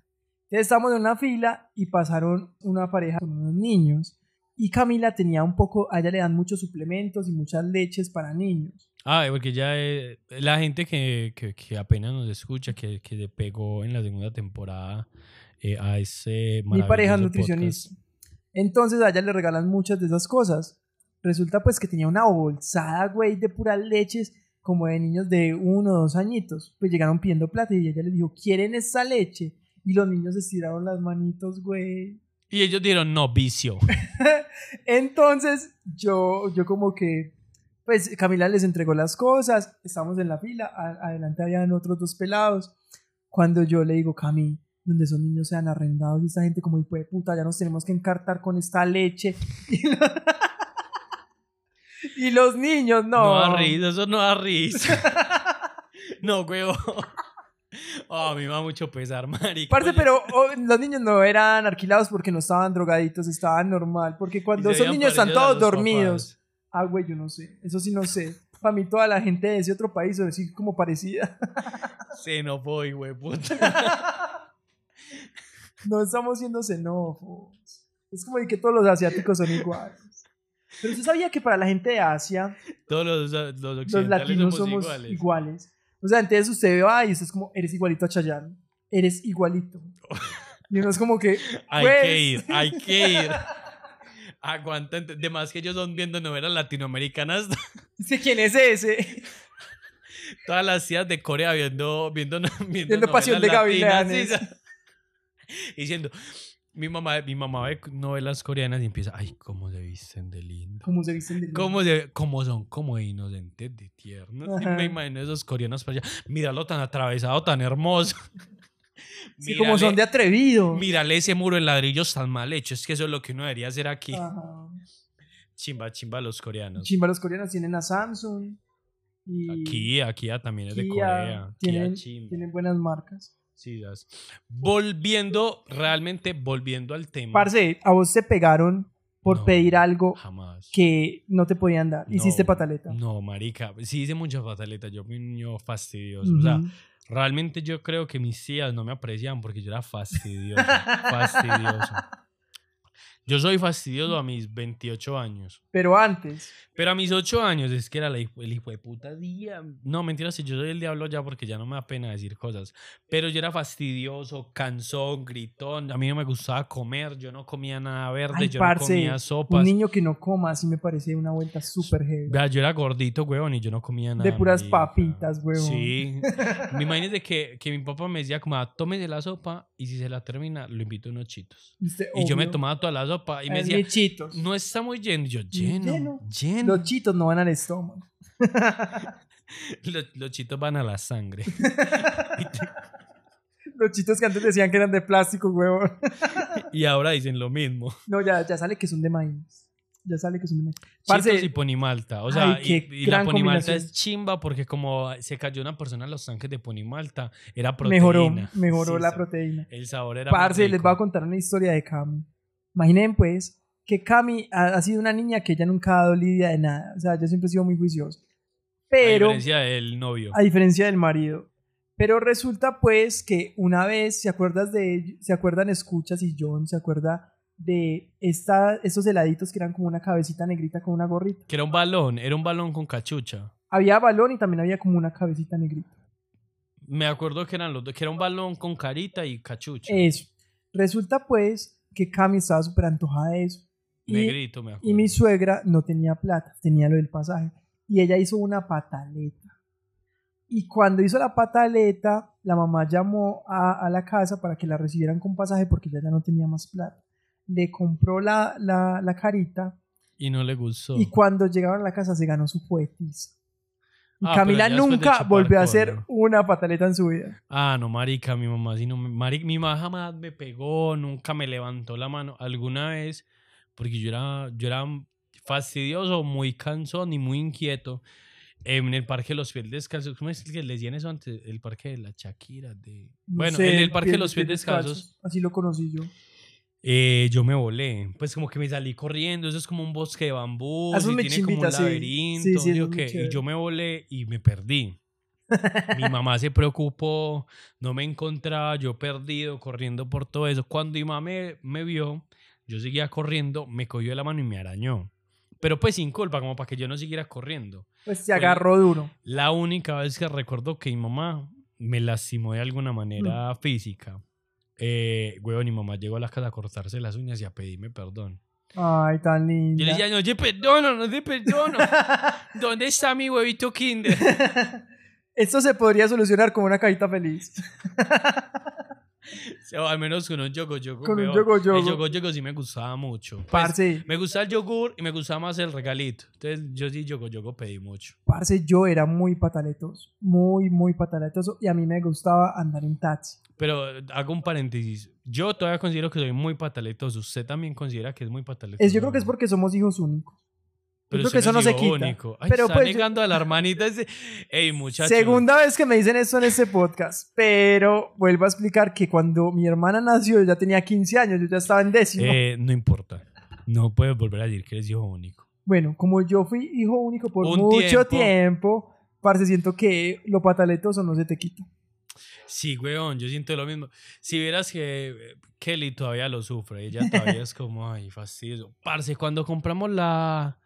Entonces estábamos en una fila y pasaron una pareja con unos niños. Y Camila tenía un poco, a ella le dan muchos suplementos y muchas leches para niños. Ah, porque ya eh, la gente que, que, que apenas nos escucha, que, que le pegó en la segunda temporada eh, a ese Mi pareja es nutricionista. podcast. Entonces a ella le regalan muchas de esas cosas. Resulta pues que tenía una bolsada, güey, de puras leches, como de niños de uno o dos añitos. Pues llegaron pidiendo plata y ella les dijo, ¿quieren esa leche? Y los niños estiraron las manitos, güey. Y ellos dijeron, no, vicio. <laughs> Entonces yo, yo como que, pues Camila les entregó las cosas, estamos en la fila, a- adelante habían otros dos pelados. Cuando yo le digo, Cami, donde esos niños sean arrendados y esta gente como hijo de puta, ya nos tenemos que encartar con esta leche. <laughs> Y, lo- y los niños, no. No da risa, eso no da risa. <laughs> no, huevo. Oh, a mí me da mucho pesar, <laughs> marica. Parce, pero oh, los niños no eran alquilados porque no estaban drogaditos, estaban normal. Porque cuando veían niños están todos dormidos. papás. Ah, güey, yo no sé. Eso sí no sé. Para mí toda la gente de ese otro país es decir como parecida. <laughs> Sí, no voy, güey, puta. <laughs> no estamos siendo xenófobos. Es como de que todos los asiáticos son iguales. Pero usted sabía que para la gente de Asia, Todos los, los los latinos somos, somos iguales. iguales. O sea, entonces usted va y usted es como, eres igualito a Chayanne. Eres igualito. Y uno es como que, <laughs> Hay pues, que ir, hay que ir. <laughs> Aguanta, ent- de más que ellos son viendo novelas latinoamericanas, <laughs> ¿sé quién es ese? todas las tías de Corea viendo viendo, viendo, Viendo Pasión de Gavilanes. diciendo mi mamá mi mamá ve novelas coreanas y empieza ay cómo se visten de lindo ¿Cómo se visten de cómo se cómo son como de inocentes de tiernos Y me imagino esos coreanos para allá míralo tan atravesado tan hermoso <laughs> Sí, como son de atrevido. mírale ese muro de ladrillos tan mal hecho es que eso es lo que uno debería hacer aquí Ajá. chimba chimba los coreanos Chimba, los coreanos tienen a Samsung. Y Kia Kia también es de Corea tienen, Kia tienen buenas marcas. Sí, das. Volviendo, realmente volviendo al tema. Parce, a vos te pegaron por No. pedir algo Jamás. que no te podían dar. No, Hiciste pataleta. No, marica. Sí hice mucha pataleta. Yo fui un niño fastidioso. O sea, realmente yo creo que mis tías no me apreciaban porque yo era fastidioso. fastidioso. <laughs> Yo soy fastidioso a mis 28 años. Pero antes, Pero a mis 8 años es que era la el hijo de puta día. No, mentira, si yo soy el diablo ya porque ya no me da pena decir cosas. Pero yo era fastidioso, cansón, gritón. A mí no me gustaba comer. Yo no comía nada verde. Ay, yo parce, no comía un sopas. niño que no coma así me parece una vuelta súper heavy. Vea, yo era gordito, huevón, y yo no comía nada. De puras marica. papitas, huevón. Sí. <laughs> Me imagínese que, que mi papá me decía como, "Ah, tómese la sopa y si se la termina, lo invito a unos chitos. Y yo me tomaba toda la sopa y me decía, chitos. no está muy lleno. Y yo, lleno, Lleno. lleno. Los chitos no van al estómago. <laughs> Los, los chitos van a la sangre. <laughs> Los chitos que antes decían que eran de plástico, huevón. <laughs> y ahora dicen lo mismo. No, ya, ya sale que son de maíz. Ya sale que son de maíz. Chitos y ponimalta. O sea, Ay, y, y la ponimalta es chimba porque como se cayó una persona en los tanques de ponimalta, era proteína. mejoró, mejoró Sí, la proteína. El sabor era Parce, les voy a contar una historia de Cami. Imaginen, pues, que Cami ha, ha sido una niña que ella nunca ha dado lidia de nada. O sea, yo siempre he sido muy juicioso. A Pero, diferencia del novio. a diferencia del marido. Pero resulta, pues, que una vez, ¿se, acuerdas de, ¿se acuerdan Escuchas y John? ¿Se acuerda de esta, estos heladitos que eran como una cabecita negrita con una gorrita? Que era un balón, era un balón con cachucha. Había balón y también había como una cabecita negrita. Me acuerdo que eran los dos, que era un balón con carita y cachucha. Eso. Resulta, pues, que Cami estaba súper antojada de eso. Y- Negrito, me acuerdo. Y mi suegra no tenía plata, tenía lo del pasaje. Y ella hizo una pataleta. Y cuando hizo la pataleta, la mamá llamó a, a la casa para que la recibieran con pasaje porque ella ya no tenía más plata. Le compró la, la, la carita Y no le gustó. y cuando llegaron a la casa se ganó su poetisa. Ah, Camila de nunca volvió a hacer una pataleta en su vida. Ah, no, marica, mi mamá sí no me... Marica, mi mamá jamás me pegó, nunca me levantó la mano. Alguna vez, porque yo era, yo era fastidioso, muy cansón y muy inquieto. En el parque de los pies descalzos, ¿cómo es que le decían eso antes? El parque de la Shakira. De... No bueno, sé, en el parque de los pies descalzos, Así lo conocí yo. Eh, yo me volé. Pues como que me salí corriendo. Eso es como un bosque de bambú. Y tiene como un chimbita, sí. laberinto. Sí, sí, ¿sí eso o es muy qué? y yo me volé y me perdí. Mi mamá se preocupó, no me encontraba, yo perdido, corriendo por todo eso. Cuando mi mamá me, me vio, yo seguía corriendo, me cogió de la mano y me arañó. Pero pues sin culpa, como para que yo no siguiera corriendo. Pues se agarró duro. La única vez que recuerdo que mi mamá me lastimó de alguna manera física. Eh, huevón, mi mamá llegó a la casa a cortarse las uñas y a pedirme perdón. Ay, tan linda. Yo le decía, no te perdono, no te perdono. <laughs> ¿Dónde está mi huevito kinder? <laughs> Esto se podría solucionar con una cajita feliz. <laughs> <laughs> O al menos con un yogo yogo. Con un yogo yogo. El yogo yogo sí me gustaba mucho. Pues, Parce, me gustaba el yogur y me gustaba más el regalito. Entonces yo sí yogo yogo pedí mucho. parce, yo era muy pataletoso. Muy, muy pataletoso. Y a mí me gustaba andar en taxi. Pero hago un paréntesis. Yo todavía considero que soy muy pataletoso. ¿Usted también considera que es muy pataletoso? Es, yo creo que es porque somos hijos únicos. Pero creo que eso no se quita. Ay, Pero está pues yo- a la hermanita ese... Ey, muchacho. Segunda vez que me dicen esto en este podcast. Pero vuelvo a explicar que cuando mi hermana nació, yo ya tenía 15 años. Yo ya estaba en décimo. Eh, no importa. No puedes volver a decir que eres hijo único. Bueno, como yo fui hijo único por Un mucho tiempo. tiempo, parce, siento que lo pataletoso no se te quita. Sí, weón, yo siento lo mismo. Si vieras que eh, Kelly todavía lo sufre, ella todavía es como, ay, fastidio. Parce, cuando compramos la,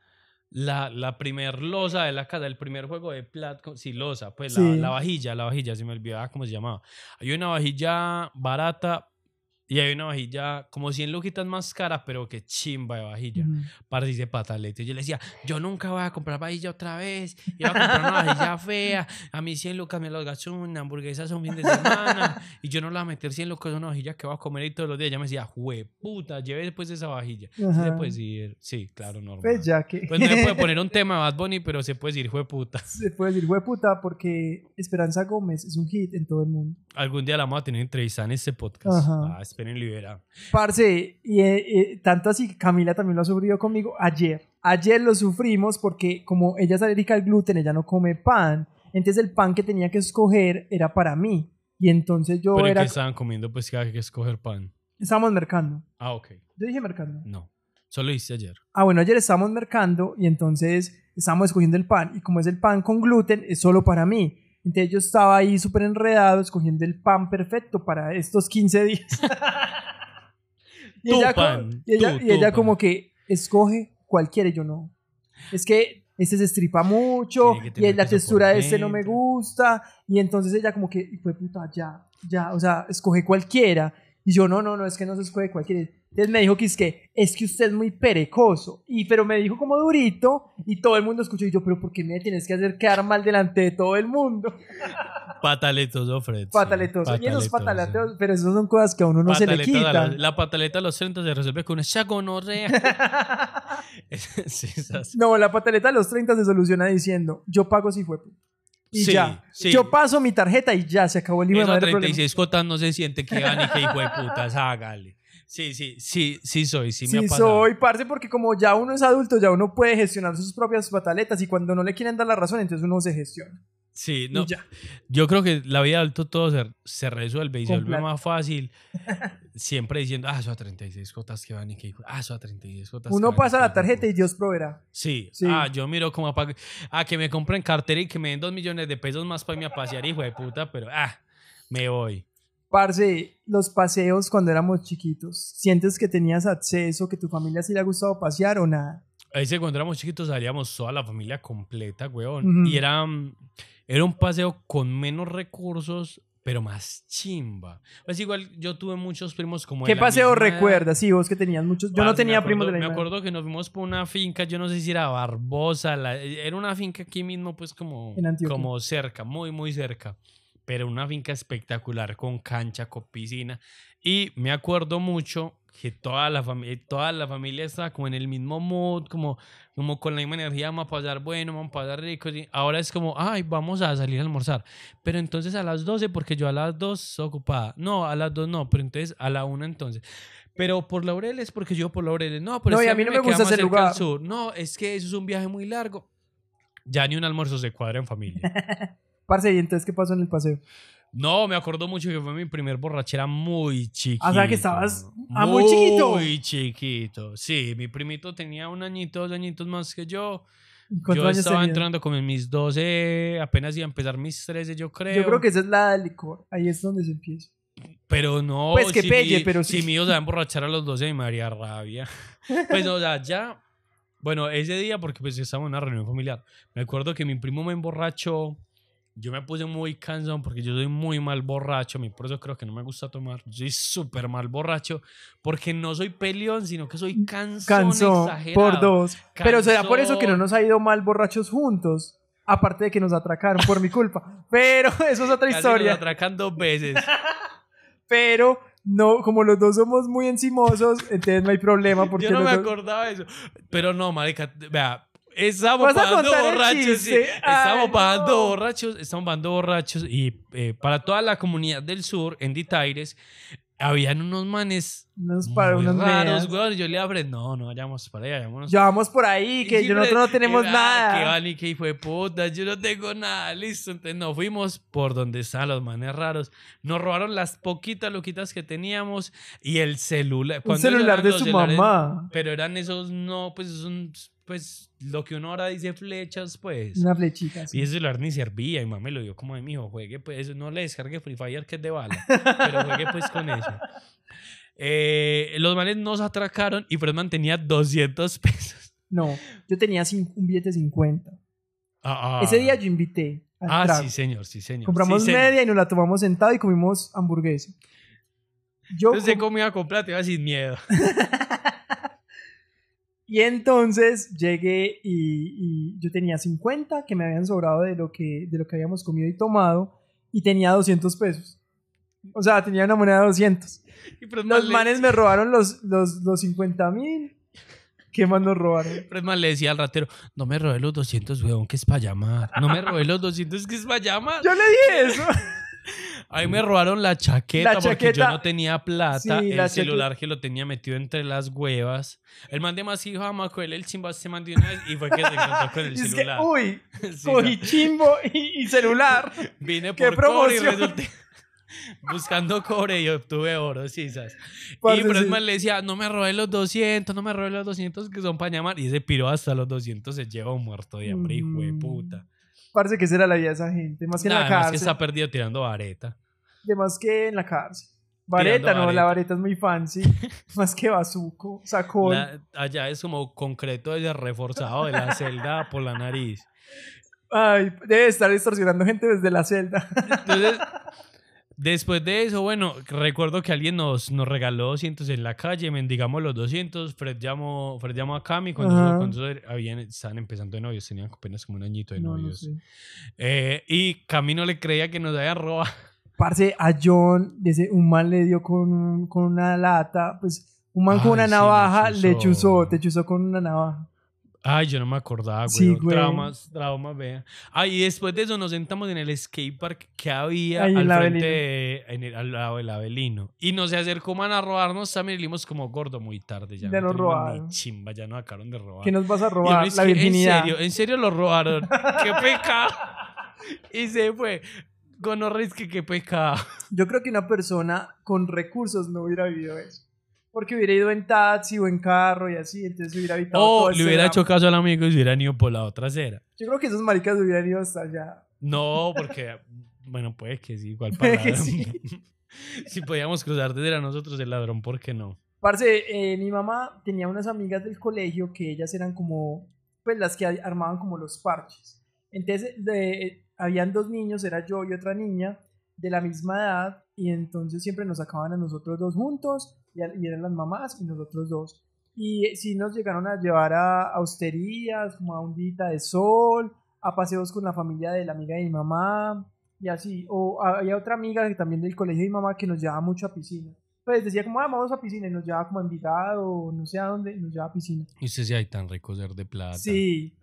la, la primer losa de la casa, el primer juego de plat, sí, losa, pues la, la vajilla, la vajilla, se me olvidaba cómo se llamaba. Hay una vajilla barata y hay una vajilla como 100 luquitas más cara, pero que chimba de vajilla. Ujú. Parce, dice patalete. Yo le decía, yo nunca voy a comprar vajilla otra vez. Iba a comprar una vajilla <laughs> fea. A mí 100 lucas me los gastó una hamburguesa un fin de semana. Y yo no la voy a meter 100 lucas en una vajilla que voy a comer ahí todos los días. Ella me decía, puta, lleve después esa vajilla. Sí, se puede decir, sí, claro, normal. Pues ya que. Pues no le puede poner un <laughs> tema a Bad Bunny, pero se puede decir, puta. se puede decir, puta, porque Esperanza Gómez es un hit en todo el mundo. Algún día la vamos a tener entrevista en este podcast. Ajá. Ah, esperen libera. Parce, y eh, eh, tanto así que Camila también lo ha sufrido conmigo ayer. Ayer lo sufrimos porque como ella es alérgica al gluten, ella no come pan. Entonces el pan que tenía que escoger era para mí. Y entonces yo Pero ¿y era... qué estaban comiendo? Pues que hay que escoger pan. Estábamos mercando. Ah, ok. Yo dije mercando. No. Solo hice ayer. Ah, bueno, ayer estábamos mercando y entonces estábamos escogiendo el pan. Y como es el pan con gluten, es solo para mí. Entonces yo estaba ahí súper enredado escogiendo el pan perfecto para estos 15 días. <laughs> y Tu ella, co- pan, y ella, tu- y tu ella pan. como que escoge cualquiera y yo no. Es que este se estripa mucho y la textura de este no me gusta. Y entonces ella como que, fue puta, ya, ya, o sea, escoge cualquiera. Y yo, no, no, no, es que no se escoge cualquiera. Entonces me dijo que es que, es que usted es muy perecoso. Y, pero me dijo como durito y todo el mundo escuchó. Y yo, pero ¿por qué me tienes que hacer quedar mal delante de todo el mundo? <laughs> Pataletoso, Fred. sí, Pataletoso. y esos pataletos, pero eso son cosas que a uno no se le Pataleta a la, la pataleta a los 30 se resuelve con esa gonorrea. sí, esas- No, la pataleta a los 30 se soluciona diciendo, yo pago si fue. puta". Y Sí, ya. sí. Yo paso mi tarjeta y ya, se acabó el hijo de madre problema. 36 cotas no se siente que <laughs> van y que hijo de putas, hágale. Sí, sí, sí, sí soy, sí, me Sí, ha pasado. soy, parce, porque como ya uno es adulto, ya uno puede gestionar sus propias pataletas y cuando no le quieren dar la razón, entonces uno se gestiona. Sí, no, ya. yo creo que la vida de adulto todo se, se resuelve y se vuelve más fácil. <laughs> Siempre diciendo, ah, eso a 36 cotas que van y que ah, eso a 36 cotas. que Uno van y pasa la tarjeta puta". y Dios proveerá. Sí. Sí. Ah, yo miro como a, pag- a que me compren cartera y que me den dos millones de pesos más para irme a pasear, hijo de puta, pero ah, me voy. Parce, los paseos cuando éramos chiquitos, ¿sientes que tenías acceso, que tu familia sí le ha gustado pasear o nada? Ahí cuando éramos chiquitos salíamos toda la familia completa, weón. Y era, mm, era un paseo con menos recursos, pero más chimba. Pues igual yo tuve muchos primos como... ¿Qué paseo recuerdas? Sí, vos que tenías muchos. Yo no Parce, me tenía acuerdo- primos de la Me misma acuerdo que nos fuimos por una finca, yo no sé si era Barbosa, la- era una finca aquí mismo, pues como, como cerca, muy, muy cerca. Pero una finca espectacular, con cancha, con piscina. Y me acuerdo mucho que toda la, familia toda la familia estaba como en el mismo mood, como, como con la misma energía, vamos a pasar bueno, vamos a pasar rico. y Ahora es como, ay, vamos a salir a almorzar. Pero entonces a las 12, porque yo a las 2 estoy ocupada. No, a las 2 no, pero entonces a la 1 entonces. Pero por Laureles, porque yo por Laureles. No, pero No, es que a mí no me queda gusta ese al lugar. sur. No, es que eso es un viaje muy largo. Ya ni un almuerzo se cuadra en familia. <laughs> Parce, ¿y entonces qué pasó en el paseo? No, me acuerdo mucho que fue mi primer borrachera muy chiquito. O sea, que estabas- ah, muy chiquito. Muy chiquito. Sí, mi primito tenía un añito, dos añitos más que yo. ¿Y ¿Cuántos Yo años estaba tenías? entrando como en mis 12, apenas iba a empezar mis 13, yo creo. Yo creo que esa es la del licor. Ahí es donde se empieza. Pero no, Pues que si pelle, mi- pero si sí. mi hijo se va a emborrachar a los 12 me haría rabia. <laughs> Pues o sea, ya, bueno, ese día porque pues estábamos en una reunión familiar. Me acuerdo que mi primo me emborrachó. Yo me puse muy cansado porque yo soy muy mal borracho. A mí por eso creo que no me gusta tomar. Yo soy súper mal borracho porque no soy peleón, sino que soy cansón, Cansó exagerado. por dos. Pero será por eso que no Cansón. nos ha ido mal borrachos juntos. Aparte de que nos atracaron por mi culpa. Pero <laughs> eso es otra Casi nos historia. atracan dos veces. <laughs> Pero no, como los dos somos muy encimosos, entonces no hay problema. <laughs> Porque Yo no me dos- acordaba de eso. Pero no, marica, vea. Estamos ¿Vas a bajando contar el borrachos, sí. Estamos Ay, no. borrachos, estamos bajando borrachos y eh, para toda la comunidad del sur, en Ditaires, habían unos manes Unos para unos raros, weón. Yo le abrí, no, no vayamos para allá, vayámonos Ya vamos por ahí, que yo- nosotros no tenemos ah, nada. Que van y que fue puta, yo no tengo nada, listo. Entonces nos fuimos por donde estaban los manes raros. Nos robaron las poquitas loquitas que teníamos y el celular. Un celular de su mamá. Pero eran esos, no, pues son, pues lo que uno ahora dice flechas, pues. Una flechita. sí. Y ese celular ni servía, y mamá me lo dio como de mi hijo, juegue pues, no le descargue Free Fire que es de bala, pero juegue pues con eso. <laughs> Eh, los manes nos atracaron y Fredman tenía 200 pesos. No, yo tenía un billete de 50. Ah, ah. Ese día yo invité. al Ah, trago. sí, señor, sí, señor. Compramos Sí, señor. media y nos la tomamos sentado y comimos hamburguesa. Yo Entonces, com- ¿cómo iba a comprar? Te iba sin miedo. <laughs> Y entonces llegué y, y yo tenía 50 que me habían sobrado de lo que, de lo que habíamos comido y tomado y tenía 200 pesos. O sea, tenía una moneda de 200. Y Fredman Los le- manes me robaron los, los, los 50 mil. ¿Qué más nos robaron? Fredman le decía al ratero, no me robé los 200, weón, que es para llamar. No me robé los 200, que es para llamar. Yo le dije eso. <laughs> Ahí me robaron la chaqueta La porque yo no tenía plata. Sí, el la celular que lo tenía metido entre las huevas. El man de más hijo, ama, cogerle el chimba se mandó una vez y fue que se encontró con el <laughs> es que, celular. uy, <laughs> Sí, cogí no. chimbo y, y celular. <laughs> Vine ¡Qué por cobre y promoción! resulté buscando cobre y obtuve oro, sí, ¿sabes? Parce, y sí. Fredman le decía, no me robé los 200, no me robé los 200 que son para llamar. Y ese piro hasta los 200 se lleva un muerto de hambre, hijo de Mm. puta. Parece que esa era la vida de esa gente. Más que en la cárcel. que está perdido tirando vareta. De más que en la cárcel. Vareta, no, la vareta. es muy fancy. <laughs> más que bazuco, sacón. La- allá es como concreto desde reforzado de la celda por la nariz. Ay, debe estar extorsionando gente desde la celda. Entonces, después de eso, bueno, recuerdo que alguien nos, nos regaló 200 en la calle, mendigamos los 200. Fred llamó, Fred llamó a Cami cuando, Ajá. cuando habían, estaban empezando de novios, tenían apenas como un añito de No, no novios. sé. Eh, y Cami no le creía que nos habían robado. <laughs> Parce, a John, desde un man le dio con, con una lata, pues un man con Ay, una sí, navaja le chuzó, te chuzó con una navaja. Ay, yo no me acordaba, güey. Sí, güey. Traumas, traumas, vea. Ay, y después de eso nos sentamos en el skatepark que había Ahí al frente, de- en el- al lado del Avelino. Y nos se acercó man a robarnos también y le dimos como gordo muy tarde. Ya, Ya no tenemos robaron. Chimba, ya nos acabaron de robar. ¿Qué nos vas a robar? La virginidad. En serio, en serio lo robaron. <laughs> ¡Qué pecado! Y se fue. Gonorris que qué pecado. Yo creo que una persona con recursos no hubiera vivido eso. Porque hubiera ido en taxi o en carro y así, entonces hubiera evitado O todo le hubiera hecho caso al amigo y se hubieran ido por la otra acera. Yo creo que esos maricas hubieran ido hasta allá. No, porque, <laughs> bueno, puede que sí, igual para que sí. <laughs> si podíamos cruzar desde a nosotros el ladrón, ¿por qué no? Parce, eh, mi mamá tenía unas amigas del colegio que ellas eran como, pues las que armaban como los parches. Entonces, de- habían dos niños, era yo y otra niña, de la misma edad y entonces siempre nos sacaban a nosotros dos juntos y, eran las mamás y nosotros dos. Y sí nos llegaron a llevar a austerías, como a un día de sol, a paseos con la familia de la amiga de mi mamá y así. O había otra amiga que también del colegio de mi mamá que nos llevaba mucho a piscina. Pues decía como, ah, vamos a piscina y nos llevaba como a Envigado o no sé a dónde, y nos llevaba a piscina. Y usted sí hay tan rico ser de plata. Sí.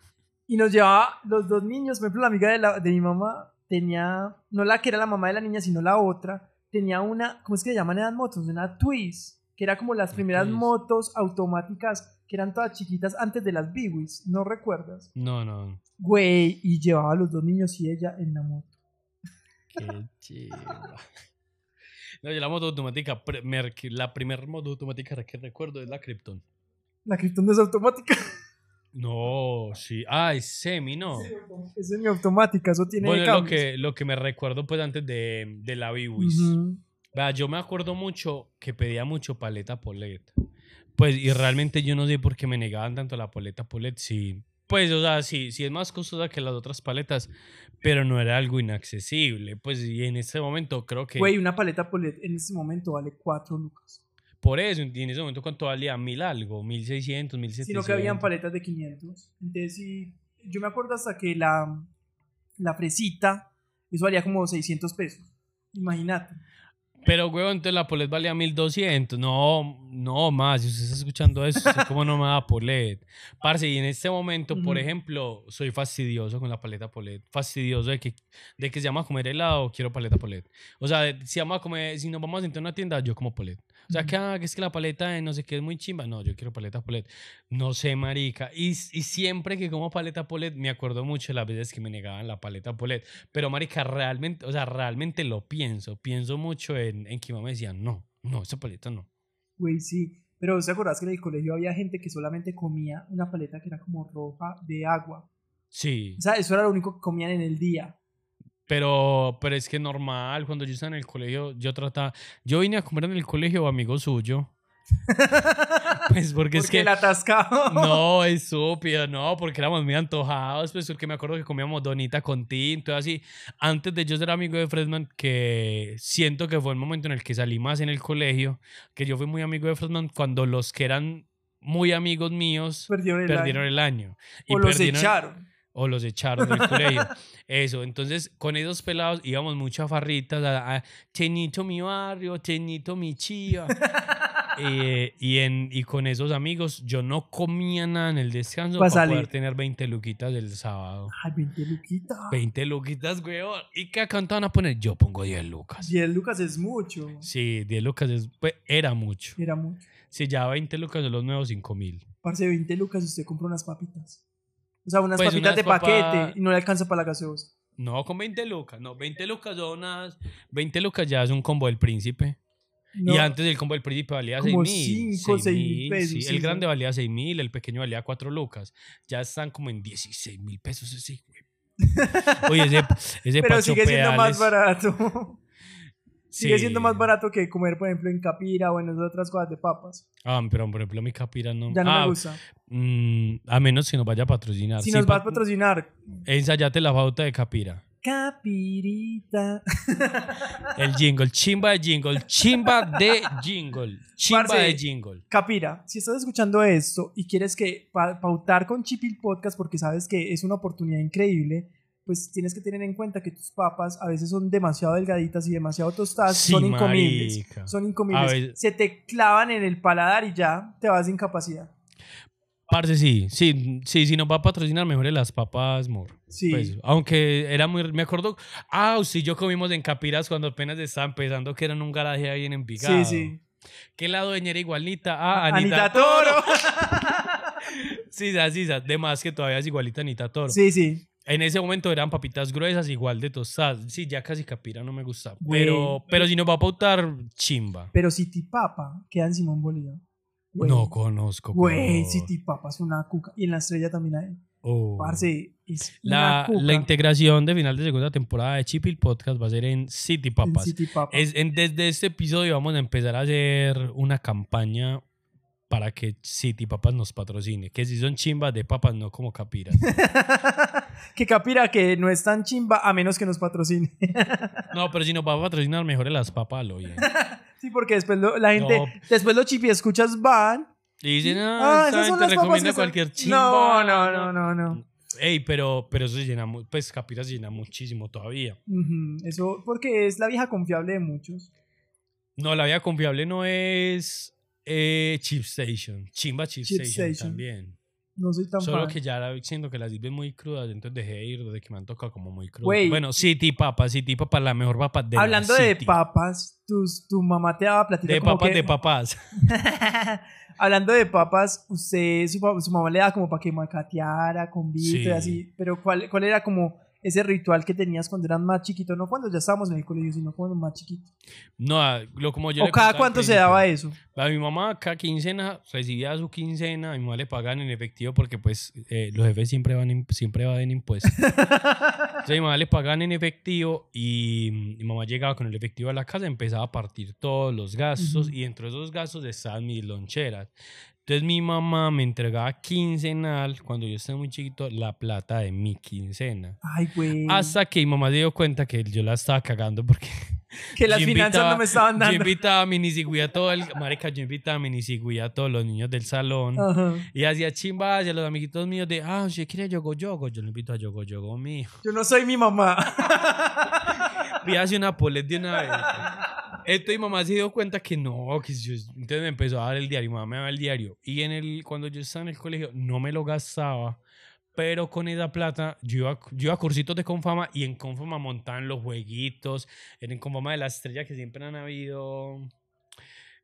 Y nos llevaba los dos niños. Por ejemplo, la amiga de, la- de mi mamá tenía, no la que era la mamá de la niña, sino la otra, tenía una, ¿cómo es que se llaman esas motos? Una Twist, que era como las primeras motos automáticas que eran todas chiquitas antes de las Biwis. ¿No recuerdas? No, no. Güey, y llevaba a los dos niños y ella en la moto. Qué chiva. No, yo la moto automática, la primera moto automática que recuerdo es la Krypton. La Krypton no es automática. No, sí. Ah, es semi, ¿no? Es semiautomática, eso tiene Bueno, lo que, lo que me recuerdo pues antes de, de la Biwis. Ujú. Vea, yo me acuerdo mucho que pedía mucho paleta polet. Pues, y realmente yo no sé por qué me negaban tanto la paleta polet. Sí, pues, o sea, sí, sí es más costosa que las otras paletas, pero no era algo inaccesible. Pues, y en este momento creo que Güey, una paleta Polet en este momento vale 4 lucas. por eso, y en ese momento, ¿cuánto valía? Mil algo, mil seiscientos, mil sino setecientos. que habían paletas de 500. Entonces, sí, yo me acuerdo hasta que la, la fresita, eso valía como 600 pesos. Imagínate. Pero, huevón, entonces la polet valía 1200. No, no más. Si usted está escuchando eso, cómo no me da polet. Parce, y en este momento, por ejemplo, soy fastidioso con la paleta polet. Fastidioso de que, de que se llama a comer helado, quiero paleta polet. O sea, si, vamos a comer, si nos vamos a sentar en una tienda, yo como polet. O sea, que, ah, que es que la paleta de no sé qué es muy chimba. No, yo quiero paleta polet. No sé, marica. Y, y siempre que como paleta polet, me acuerdo mucho las veces que me negaban la paleta polet. Pero, marica, realmente, o sea, realmente lo pienso. Pienso mucho en, en que mamá me decía, no, no, esa paleta no. Güey, sí. Pero ¿te acordás que en el colegio había gente que solamente comía una paleta que era como roja de agua? Sí, O sea, eso era lo único que comían en el día. Pero, pero es que normal, cuando yo estaba en el colegio, yo trataba, yo vine a comer en el colegio amigo suyo. <laughs> Pues porque, es que... el atascado. No, <laughs> es estúpido, no, porque éramos muy antojados, pues porque me acuerdo que comíamos donita con tinto, así. Antes de yo ser amigo de Fredman, que siento que fue el momento en el que salí más en el colegio, que yo fui muy amigo de Fredman cuando los que eran muy amigos míos Perdieron el perdieron año. el año. O los perdieron- echaron. O los echaron del colegio. <laughs> Eso, entonces con esos pelados íbamos mucho a farritas, a, a Chenito mi barrio, Chenito mi chiva. Eh, <laughs> y, en, y con esos amigos yo no comía nada en el descanso Pa' para salir. poder tener 20 luquitas el sábado. Ay, 20 luquitas. 20 luquitas, weón. ¿Y qué cantaban a poner? Yo pongo 10 lucas. 10 lucas es mucho. Sí, 10 lucas es- pues, era mucho. Era mucho. Si ya 20 lucas son los nuevos 5 mil. Parce, 20 lucas y usted compra unas papitas. O sea, unas Pues, papitas unas de papas- paquete y no le alcanza para la gaseosa. No, con 20 lucas. No, 20 lucas son unas... 20 lucas ya es un combo del príncipe. No, Y antes el combo del príncipe valía Como 6 mil. cinco, seis mil pesos, Sí, sí, el sí. grande valía 6 mil, el pequeño valía 4 lucas. Ya están como en 16 mil pesos ese, güey. <laughs> Oye, ese, ese Pero sigue siendo más barato. <laughs> sigue sí. siendo más barato que comer, por ejemplo, en capira o en otras cosas de papas. Ah, pero por ejemplo, mi capira no. Ya no ah, me gusta. mm, a menos que nos vaya a patrocinar. Si Sí, nos va a pa- patrocinar, Ensayate la pauta de capira. capirita. <laughs> El jingle, chimba de jingle, chimba de jingle, chimba Parce, de jingle. Capira, si estás escuchando esto y quieres que pa- pautar con Chipil Podcast porque sabes que es una oportunidad increíble, pues tienes que tener en cuenta que tus papas a veces son demasiado delgaditas y demasiado tostadas, Sí, son incomibles. marica. Son incomibles. Se te clavan en el paladar y ya te vas de incapacidad. Parce, sí, sí, sí, si nos va a patrocinar, mejor las papas, mor. Sí. Pues, aunque era muy. Me acuerdo. Ah, sí, yo comimos en Capiras cuando apenas estaba empezando, que era en un garaje ahí en Envigado. sí, sí. Que la dueña era igualita. Ah, Anita, Anita, Toro. <laughs> sí, sí, sí. De más que todavía es igualita Anita Toro. sí, sí. En ese momento eran papitas gruesas, igual de tostadas. Sí, ya casi Capira no me gusta. Güey. Pero, pero si nos va a pautar, chimba. Pero City Papa queda en Simón Bolívar. Güey. No conozco. Güey, City Papa es una cuca. Y en la estrella también hay. Oh. Parce, es La, una la integración de final de segunda temporada de Chipil Podcast va a ser en City en Papas. City Papa. Es, en- desde este episodio vamos a empezar a hacer una campaña para que City Papas nos patrocine. Que si son chimbas de papas, no como capiras. <laughs> que capira que no es tan chimba a menos que nos patrocine. <laughs> No, pero si nos va a patrocinar, mejor las papas, lo bien. <laughs> sí, porque después lo- la gente, No. después los chipi escuchas van. Y dicen, Ah, ah, esas esta son gente las papas recomienda que cualquier No, chimba. no, no, no, no. Ey, pero, pero eso se llena, mu- pues Capira se llena muchísimo todavía. Ujú, Eso, porque es la vieja confiable de muchos. No, la vía confiable no es eh, Chip Station. Chimba Chip, Chip Station, Station. también. No soy tan Solo fan. que ya la siento que las sirven muy crudas, entonces dejé de ir desde que me han tocado como muy crudas. Güey. Bueno, City Papa, City Papa, la mejor papa de la Hablando de City. papas, tus- tu mamá te daba platica De como papas que- de papás. <laughs> Hablando de papas, usted, su, pa- su mamá le daba como para que macateara con vito y Sí. así, pero ¿cuál, ¿cuál era como ese ritual que tenías cuando eras más chiquito? No cuando ya estábamos en el colegio, sino cuando más chiquito. No, ah, lo como yo ¿O le cada cuánto se daba eso? A mi mamá cada quincena recibía su quincena, a mi mamá le pagan en efectivo porque pues eh, los jefes siempre van siempre van en impuestos. <laughs> Entonces mi mamá le pagan en efectivo y mm, mi mamá llegaba con el efectivo a la casa, empezaba a partir todos los gastos Ujú. y dentro de esos gastos estaban mis loncheras. Entonces mi mamá me entregaba quincenal, cuando yo estaba muy chiquito, la plata de mi quincena. Ay, güey. Hasta que mi mamá se dio cuenta que yo la estaba cagando porque <laughs> que las yo finanzas invitaba- no me estaban yo dando. invitaba a Minisigüí a todo el... Marica, yo invitaba a Minisigüí a todos los niños del salón. Y hacía chimbas y a los amiguitos míos de, ah, si quiere yogo yogo, yo le invito a yogo yogo mío. Yo no soy mi mamá. <laughs> Y hace una polet de una vez. Entonces mi mamá se dio cuenta que no, que yo, entonces me empezó a dar el diario, mi mamá me daba el diario. Y en el, cuando yo estaba en el colegio no me lo gastaba, pero con esa plata yo iba, yo iba a cursitos de Confama y en Confama montaban los jueguitos, en Confama de la estrella que siempre han habido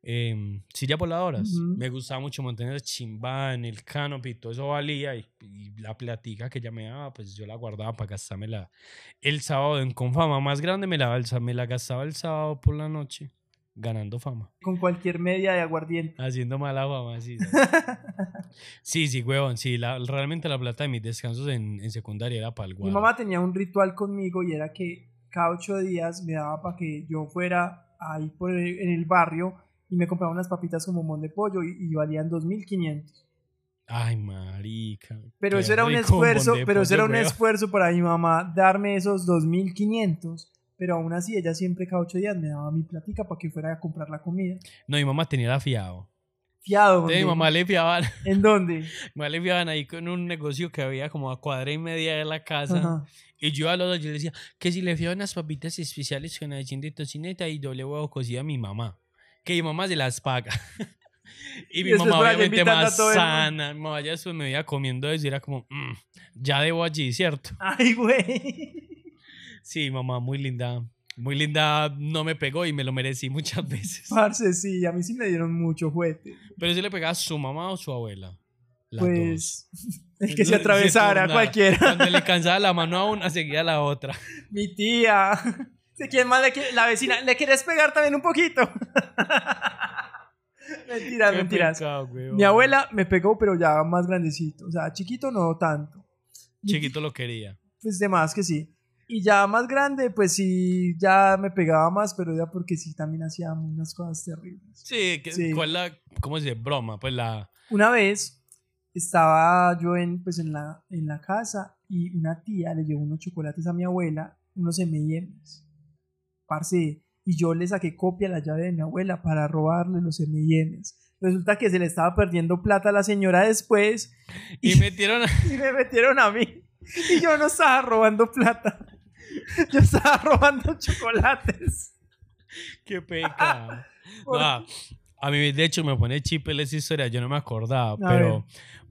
eh, sillas voladoras. Ujú. Me gustaba mucho montar en el chimba, en el canopy, todo eso valía y, y la platica que ella me daba, pues yo la guardaba para gastármela el sábado en Confama. Más grande me la, me la gastaba el sábado por la noche, ganando fama. Con cualquier media de aguardiente. Haciendo mala fama, sí. <laughs> sí, sí, huevón, sí. La, realmente la plata de mis descansos en, en secundaria era para el Mi guaro. mamá tenía un ritual conmigo y era que cada ocho días me daba para que yo fuera ahí por el- en el barrio y me compraba unas papitas como mon de pollo y, y valían 2.500. Ay, marica. Pero eso era un esfuerzo, pero eso era un esfuerzo para mi mamá darme esos 2.500. Pero aún así, ella siempre cada ocho días me daba mi platica para que fuera a comprar la comida. No, mi mamá tenía la fiado. Fiado. Entonces, mi mamá le fiaban, <laughs> ¿En dónde? <laughs> mi mamá le fiaban ahí con un negocio que había como a cuadra y media de la casa. Ajá. Y yo a los dos yo le decía que si le fío unas papitas especiales con adición de tocineta y doble huevo cocido a mi mamá. Que mi mamá se las paga. <laughs> y mi Y mamá obviamente más sana. Mi mamá ya después me veía comiendo eso y era como, "Mm, ya debo allí, ¿cierto? <laughs> Ay, güey. Sí, mamá, muy linda. Muy linda, no me pegó y me lo merecí <laughs> muchas veces. Parce, sí, a mí sí me dieron mucho juguete. Pero si le pegaba a su mamá o su abuela. Las dos. Pues, el que Entonces, se atravesara, cualquiera. Cuando le cansaba la mano a una, seguía la otra. Mi tía. ¿De quién más le quiere? La vecina. ¿Le quieres pegar también un poquito? <laughs> mentiras, Qué mentiras. pecado. Mi abuela me pegó, pero ya más grandecito. O sea, chiquito no tanto. Chiquito lo quería. Pues de más que sí. Y ya más grande, pues sí, ya me pegaba más, pero ya porque sí también hacía unas cosas terribles. Sí, que- Sí. ¿cuál la, cómo se dice? Broma, pues la... Una vez estaba yo en, pues en, la, en la casa y una tía le llevó unos chocolates a mi abuela, unos M&M's. Parce, y yo le saqué copia a la llave de mi abuela para robarle los M&M's. Resulta que se le estaba perdiendo plata a la señora después Y Y- metieron a... <laughs> y me metieron a mí. Y yo no estaba robando plata. Yo estaba robando chocolates. Qué pecado. <laughs> No, a mí, de hecho, me pone chipel esa historia. Yo no me acordaba, A pero ver.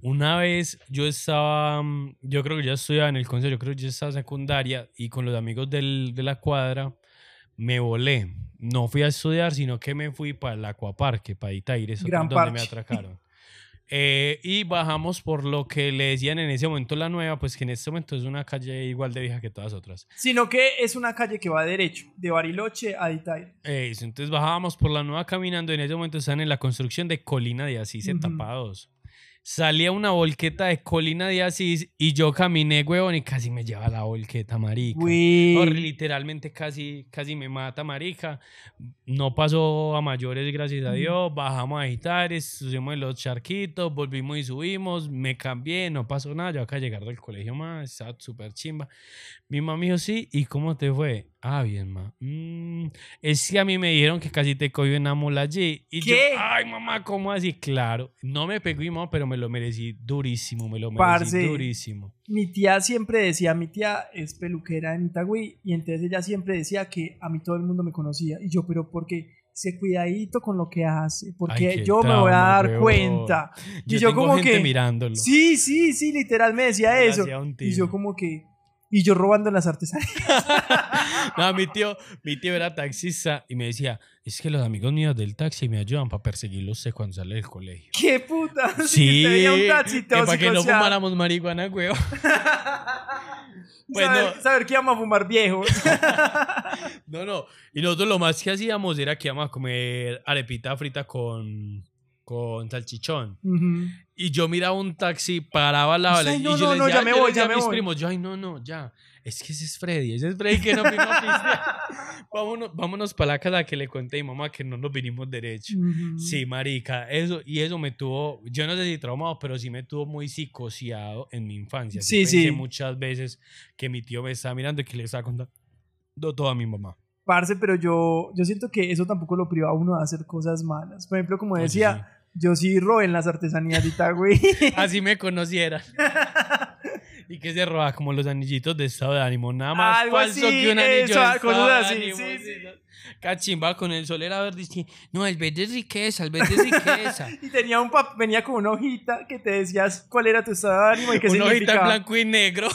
una vez yo estaba... mm, Yo creo que ya estudiaba en el consejo, yo creo que ya estaba secundaria y con los amigos del- de la cuadra me volé. No fui a estudiar, sino que me fui para el Acuaparque, para Itaires, donde me atracaron. Eh, y bajamos por lo que le decían en ese momento la nueva, pues que en este momento es una calle igual de vieja que todas otras. Sino que es una calle que va derecho, de Bariloche a Itaire. Eh, entonces bajábamos por la nueva caminando, y en ese momento están en la construcción de Colina de Asís, uh -huh salí a una volqueta de Colina de Asís y yo caminé, huevón, y casi me lleva la volqueta, marica. Uy. Literalmente casi, casi me mata, marica. No pasó a mayores, gracias a Dios. Bajamos a Gitares, subimos los charquitos, volvimos y subimos. Me cambié, no pasó nada. Yo acá llegar del colegio más, estaba súper chimba. Mi mamá dijo, sí, ¿y cómo te fue? Ah, bien, ma. Mm, es que a mí me dijeron que casi te cogió una mula allí. Y ¿Qué? yo, ay, mamá, ¿cómo así? Claro, no me pegó mi mamá, pero me lo merecí durísimo, me lo merecí Parce. durísimo. Mi tía siempre decía, mi tía es peluquera en Itagüí y entonces ella siempre decía que a mí todo el mundo me conocía. Y yo, pero porque se cuidadito con lo que hace, porque Ay, qué yo me voy a dar cuenta. Yo, y yo tengo como gente que... mirándolo. Sí, sí, sí, literal me decía eso. Y yo como que... Y yo robando las artesanías. <laughs> no, mi tío, mi tío era taxista y me decía, es que los amigos míos del taxi me ayudan para perseguirlo usted cuando sale del colegio. ¡Qué puta! <laughs> Sí, Te veía un taxi que para que no fumáramos marihuana, huevo. Pues <laughs> saber, no. saber que íbamos a fumar viejos. No, no. Y nosotros lo más que hacíamos era que íbamos a comer arepita frita con, con salchichón. Ujú. Y yo miraba un taxi, paraba al lado de la- Ay, y no, yo no, le no, decía, ya me voy, ya a me mis voy. primos, yo, ay, no, no, ya. Es que ese es Freddy, ese es Freddy que no vino a <laughs> vámonos, vámonos para la casa que le conté a mi mamá que no nos vinimos derecho. Ujú. Sí, marica, eso, y eso me tuvo, yo no sé si traumado, pero sí me tuvo muy psicoseado en mi infancia. Sí, pensé sí. muchas veces que mi tío me estaba mirando y que le estaba contando todo a mi mamá. Parce, pero yo, yo siento que eso tampoco lo priva a uno de hacer cosas malas. Por ejemplo, como decía, yo sí robé en las artesanías de Itagüí. <laughs> Así me conociera. <laughs> y que se roba como los anillitos de estado de ánimo, nada más Algo falso así, que un anillo eso, de estado de así, ánimo, sí, sí. Cachimba con el sol era verde, no, el verde es riqueza, el verde es riqueza. <laughs> y tenía un pap venía con una hojita que te decías cuál era tu estado de ánimo y qué Una hojita en significaba. blanco y negro.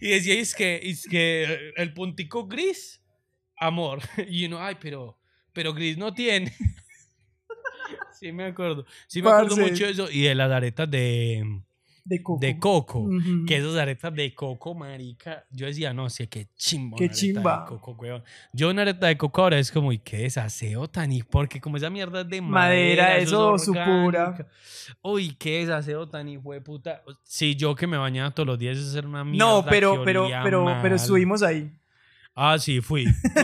y decía, es que, es que el puntico gris, amor. Y uno, ay, pero, pero gris no tiene. Sí, me acuerdo. Sí, me acuerdo Parce. mucho de eso. Y de las aretas de, De coco. de coco. Ujú. Que esas aretas de coco, marica. Yo decía, no sé, qué chimba. Qué una chimba. De coco, weón. Yo una areta de coco ahora es como, ¿y qué desaseo tan? Y porque como esa mierda es de Madera, madera. eso, es su orgánica. pura. Uy, qué desaseo tan hijo de puta. Sí, yo que me bañaba todos los días, eso era una mierda. No, pero, pero, pero, pero mal. estuvimos ahí. Ah, sí, fui. Fui,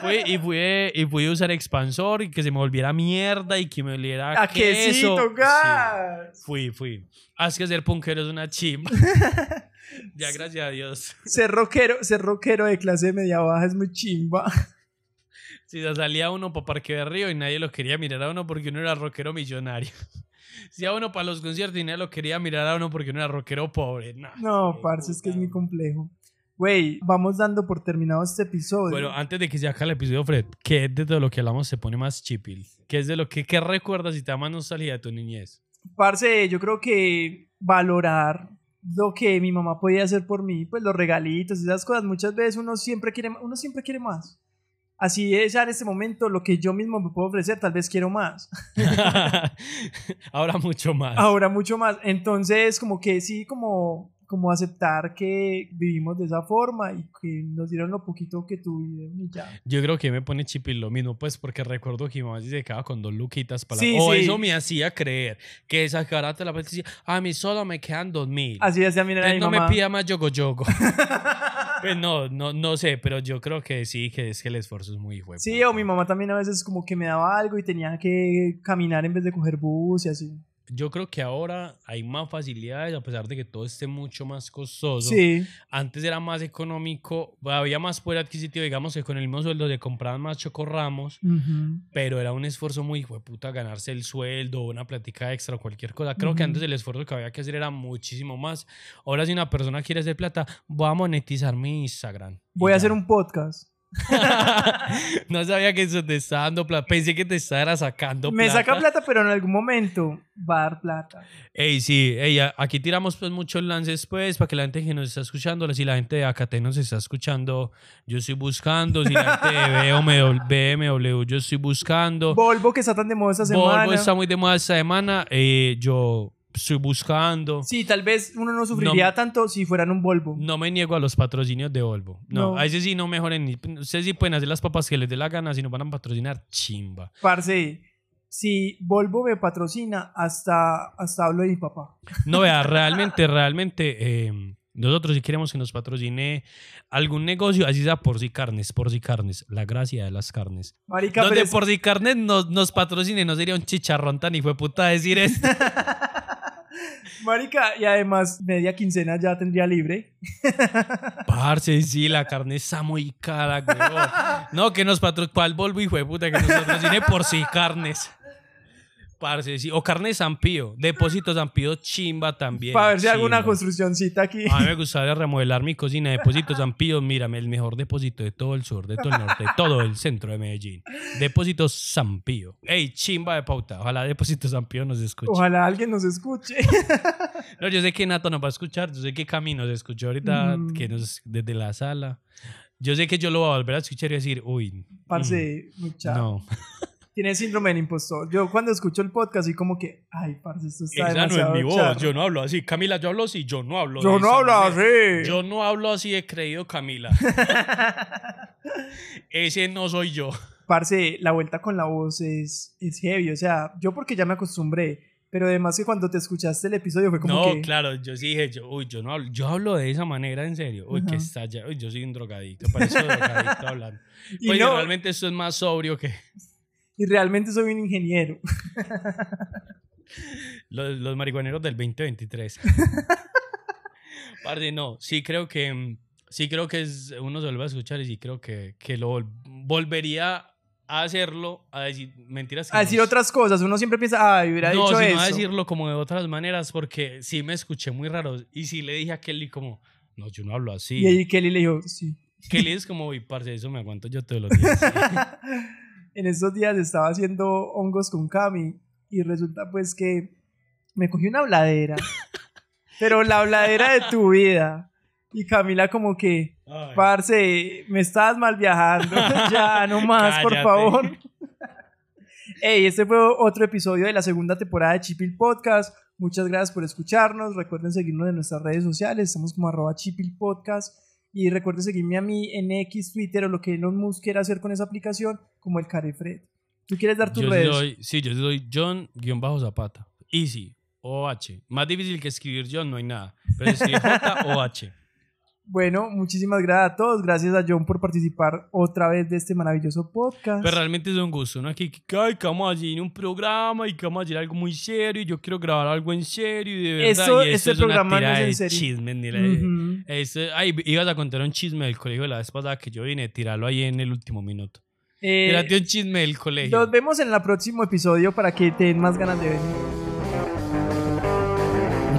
Fui y fui, y fui a usar expansor y que se me volviera mierda y que me oliera A queso. quesito, Sí. gas. Fui, fui. Haz que ser punkero es una chimba. <laughs> ya, gracias a Dios. Ser rockero, ser rockero de clase media baja es muy chimba. Si se salía uno para Parque de Río y nadie lo quería mirar a uno porque uno era rockero millonario. <laughs> Si a uno para los conciertos y nadie lo quería mirar a uno porque uno era rockero pobre. Nah, No, parce, es que es muy complejo. Güey, vamos dando por terminado este episodio. Bueno, antes de que se acabe el episodio, Fred, ¿qué de todo lo que hablamos se pone más chipil? ¿Qué es de lo que qué recuerdas y te da más nostalgia de tu niñez? Parce, yo creo que valorar lo que mi mamá podía hacer por mí, pues los regalitos, esas cosas, muchas veces uno siempre quiere, uno siempre quiere más. Así es ya en este momento lo que yo mismo me puedo ofrecer, tal vez quiero más. <laughs> Ahora mucho más. Ahora mucho más. Entonces, como que sí, como, como aceptar que vivimos de esa forma y que nos dieron lo poquito que tuvieron y ya. Yo creo que me pone chipil lo mismo, pues porque recuerdo que mi mamá se quedaba con dos luquitas para Sí, O sí. eso me hacía creer que esa carata la decía, a mí solo me quedan dos mil. Así decía mi Entonces mi no mamá. me pida más yogo yogo. <laughs> pues no, no, no sé, pero yo creo que sí, que es que el esfuerzo es muy de Sí, o mi mamá también a veces como que me daba algo y tenía que caminar en vez de coger bus y así. Yo creo que ahora hay más facilidades, a pesar de que todo esté mucho más costoso. Sí, Antes era más económico, había más poder adquisitivo, digamos que con el mismo sueldo se compraban más chocorramos, pero era un esfuerzo muy hijo de puta ganarse el sueldo, una plática extra o cualquier cosa. Creo que antes el esfuerzo que había que hacer era muchísimo más. Ahora si una persona quiere hacer plata, voy a monetizar mi Instagram. Voy a hacer un podcast. <laughs> no sabía que eso te estaba dando plata. Pensé que te estaba sacando Me plata. saca plata, pero en algún momento va a dar plata. Ey, sí, ey, aquí tiramos pues muchos lances pues para que la gente que nos está escuchando, si la gente de Acate nos está escuchando, yo estoy buscando, si la gente de BMW, BMW, yo estoy buscando. Volvo que está tan de moda esta semana. Volvo está muy de moda esta semana, eh, yo estoy buscando. Sí, tal vez uno no sufriría tanto si fueran un Volvo. No me niego a los patrocinios de Volvo. No, No. a ese sí no mejoren. ni- Ustedes sí pueden hacer las papas que les dé la gana, si nos van a patrocinar, chimba. Parce, si Volvo me patrocina, hasta, hasta hablo de mi papá. No, vea, <laughs> realmente, realmente, eh, nosotros si queremos que nos patrocine algún negocio, así sea por si carnes, por si carnes, la gracia de las carnes. Marica, Donde por si carnes nos, nos patrocine, no sería un chicharrón tan hijo de puta decir esto. <laughs> Marica, y además media quincena ya tendría libre. <laughs> Parce, sí, la carne está muy cara. No, que nos patrocine, ¿cuál Volvo, hijo de puta? Que nos patrocine por si carnes. Parce, sí. O carne San Pío. Depósito San Pío chimba también. Para ver si hay alguna chimba. construccióncita aquí. A mí me <laughs> gustaría remodelar mi cocina. Depósito San Pío, mírame, el mejor depósito de todo el sur, de todo el norte, de todo el centro de Medellín. Depósito San Pío. Ey, chimba de pauta. Ojalá Depósito San Pío nos escuche. Ojalá alguien nos escuche. <laughs> No, yo sé que Nato nos va a escuchar. Yo sé que Cami nos escuchó ahorita Mm. que nos, desde la sala. Yo sé que yo lo voy a volver a escuchar y decir, uy. Parce, mucha. mm, no. <laughs> Tiene síndrome del impostor. Yo cuando escucho el podcast, así como que, ay, parce, esto está Esa no es demasiado mi voz. charro. Yo no hablo así. Camila, yo hablo así. Yo no hablo Yo no hablo manera. así. Yo no hablo así de creído, Camila. <laughs> Ese no soy yo. Parce, la vuelta con la voz es, es heavy. O sea, yo porque ya me acostumbré. Pero además que cuando te escuchaste el episodio fue como no, que... claro, yo sí dije, yo, uy, yo no hablo, yo hablo de esa manera en serio. Uy, que Ajá. está ya, uy, yo soy un drogadicto, parece un drogadicto hablando. <laughs> Y Pues no- realmente esto es más sobrio que Y realmente soy un ingeniero. <laughs> los, los marihuaneros del 2023. <laughs> Parce, no, sí creo que, mm, sí creo que es, uno se vuelve a escuchar y sí creo que, que lo vol- volvería a hacerlo, a decir mentiras. que A decir no- otras cosas. Uno siempre piensa, ay, hubiera no, dicho sino eso. a decirlo como de otras maneras porque sí me escuché muy raro y sí le dije a Kelly como, no, yo no hablo así. Y ahí Kelly le dijo, sí. Kelly es como, uy, parce, eso me aguanto yo todos los días. <laughs> en estos días estaba haciendo hongos con Cami y resulta pues que me cogí una habladera. <laughs> pero la habladera de tu vida. Y Camila como que, Ay. parce, me estás mal viajando. <laughs> ya, no más, por favor. <laughs> Hey, este fue otro episodio de la segunda temporada de Chipil Podcast. Muchas gracias por escucharnos. Recuerden seguirnos en nuestras redes sociales. Estamos como arroba Chipil Podcast. Y recuerden seguirme a mí en X, Twitter o lo que Elon Musk quiera hacer con esa aplicación, como el Carefred. ¿Tú quieres dar tus Yo redes? sí, yo soy John-Zapata. Easy. O-H. Más difícil que escribir John no hay nada. Pero escribe <laughs> J-O-H. Bueno, muchísimas gracias a todos. Gracias a John por participar otra vez de este maravilloso podcast. Pero realmente es un gusto, ¿no? Aquí, que, ay, que vamos a hacer un programa y que vamos a hacer algo muy serio y yo quiero grabar algo en serio y de verdad. Eso- y este es una programa no es en serio. chismes, ni la- Ujú. Esto- ay, ibas a contar un chisme del colegio la vez pasada que yo vine, tirarlo ahí en el último minuto. Eh, Tírate un chisme del colegio. Nos vemos en el próximo episodio para que te den más ganas de venir.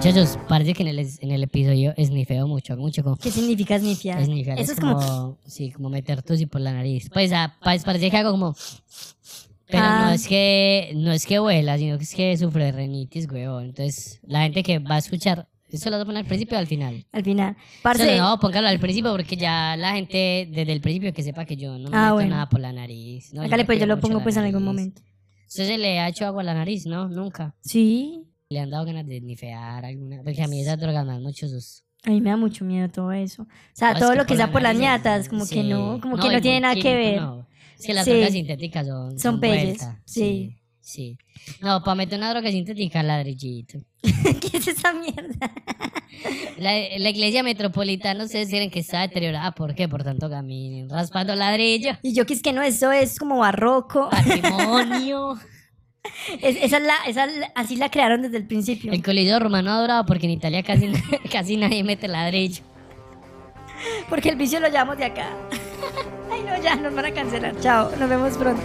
Muchachos, parece que en el, en el episodio esnifeo mucho, mucho como... ¿Qué significa snifear? Esnifear Eso es como, sí, como meter tusi por la nariz. Pues ah, pa- parece que hago como... Pero no Ah. es que no es que vuela, sino que es que sufre de renitis, weón. Entonces, la gente que va a escuchar, ¿esto lo vas a poner al principio o al final? Al final. Parce, no, póngalo al principio porque ya la gente desde el principio que sepa que yo no me Ah, meto bueno. nada por la nariz. No, hágale me pues yo lo pongo pues en algún momento. ¿Usted se le ha hecho agua a la nariz? No, nunca. Sí, Le han dado ganas de esnifear alguna. Porque a mí esas drogas me dan mucho sus. a mí me da mucho miedo todo eso. O sea, No, es todo que lo que sea por las ñatas, como que sí. no, como que y no tiene nada que ver. no. Es que las Sí. drogas sintéticas son. Son pelles, vuelta, sí. Sí. No, para meter una droga sintética, ladrillito. <laughs> ¿Qué es esa mierda? La, la iglesia metropolitana, ustedes tienen que está deteriorada. ¿Por qué? Por tanto caminen. Raspando ladrillo. Y yo que es que no, eso es como barroco. Patrimonio. <laughs> Es- esa es la, esa es la- así la crearon desde el principio. El coliseo romano ha durado porque en Italia casi, <laughs> casi nadie mete ladrillo. Porque el vicio lo llevamos de acá. <laughs> Ay, no, ya, nos van a cancelar. Chao, nos vemos pronto.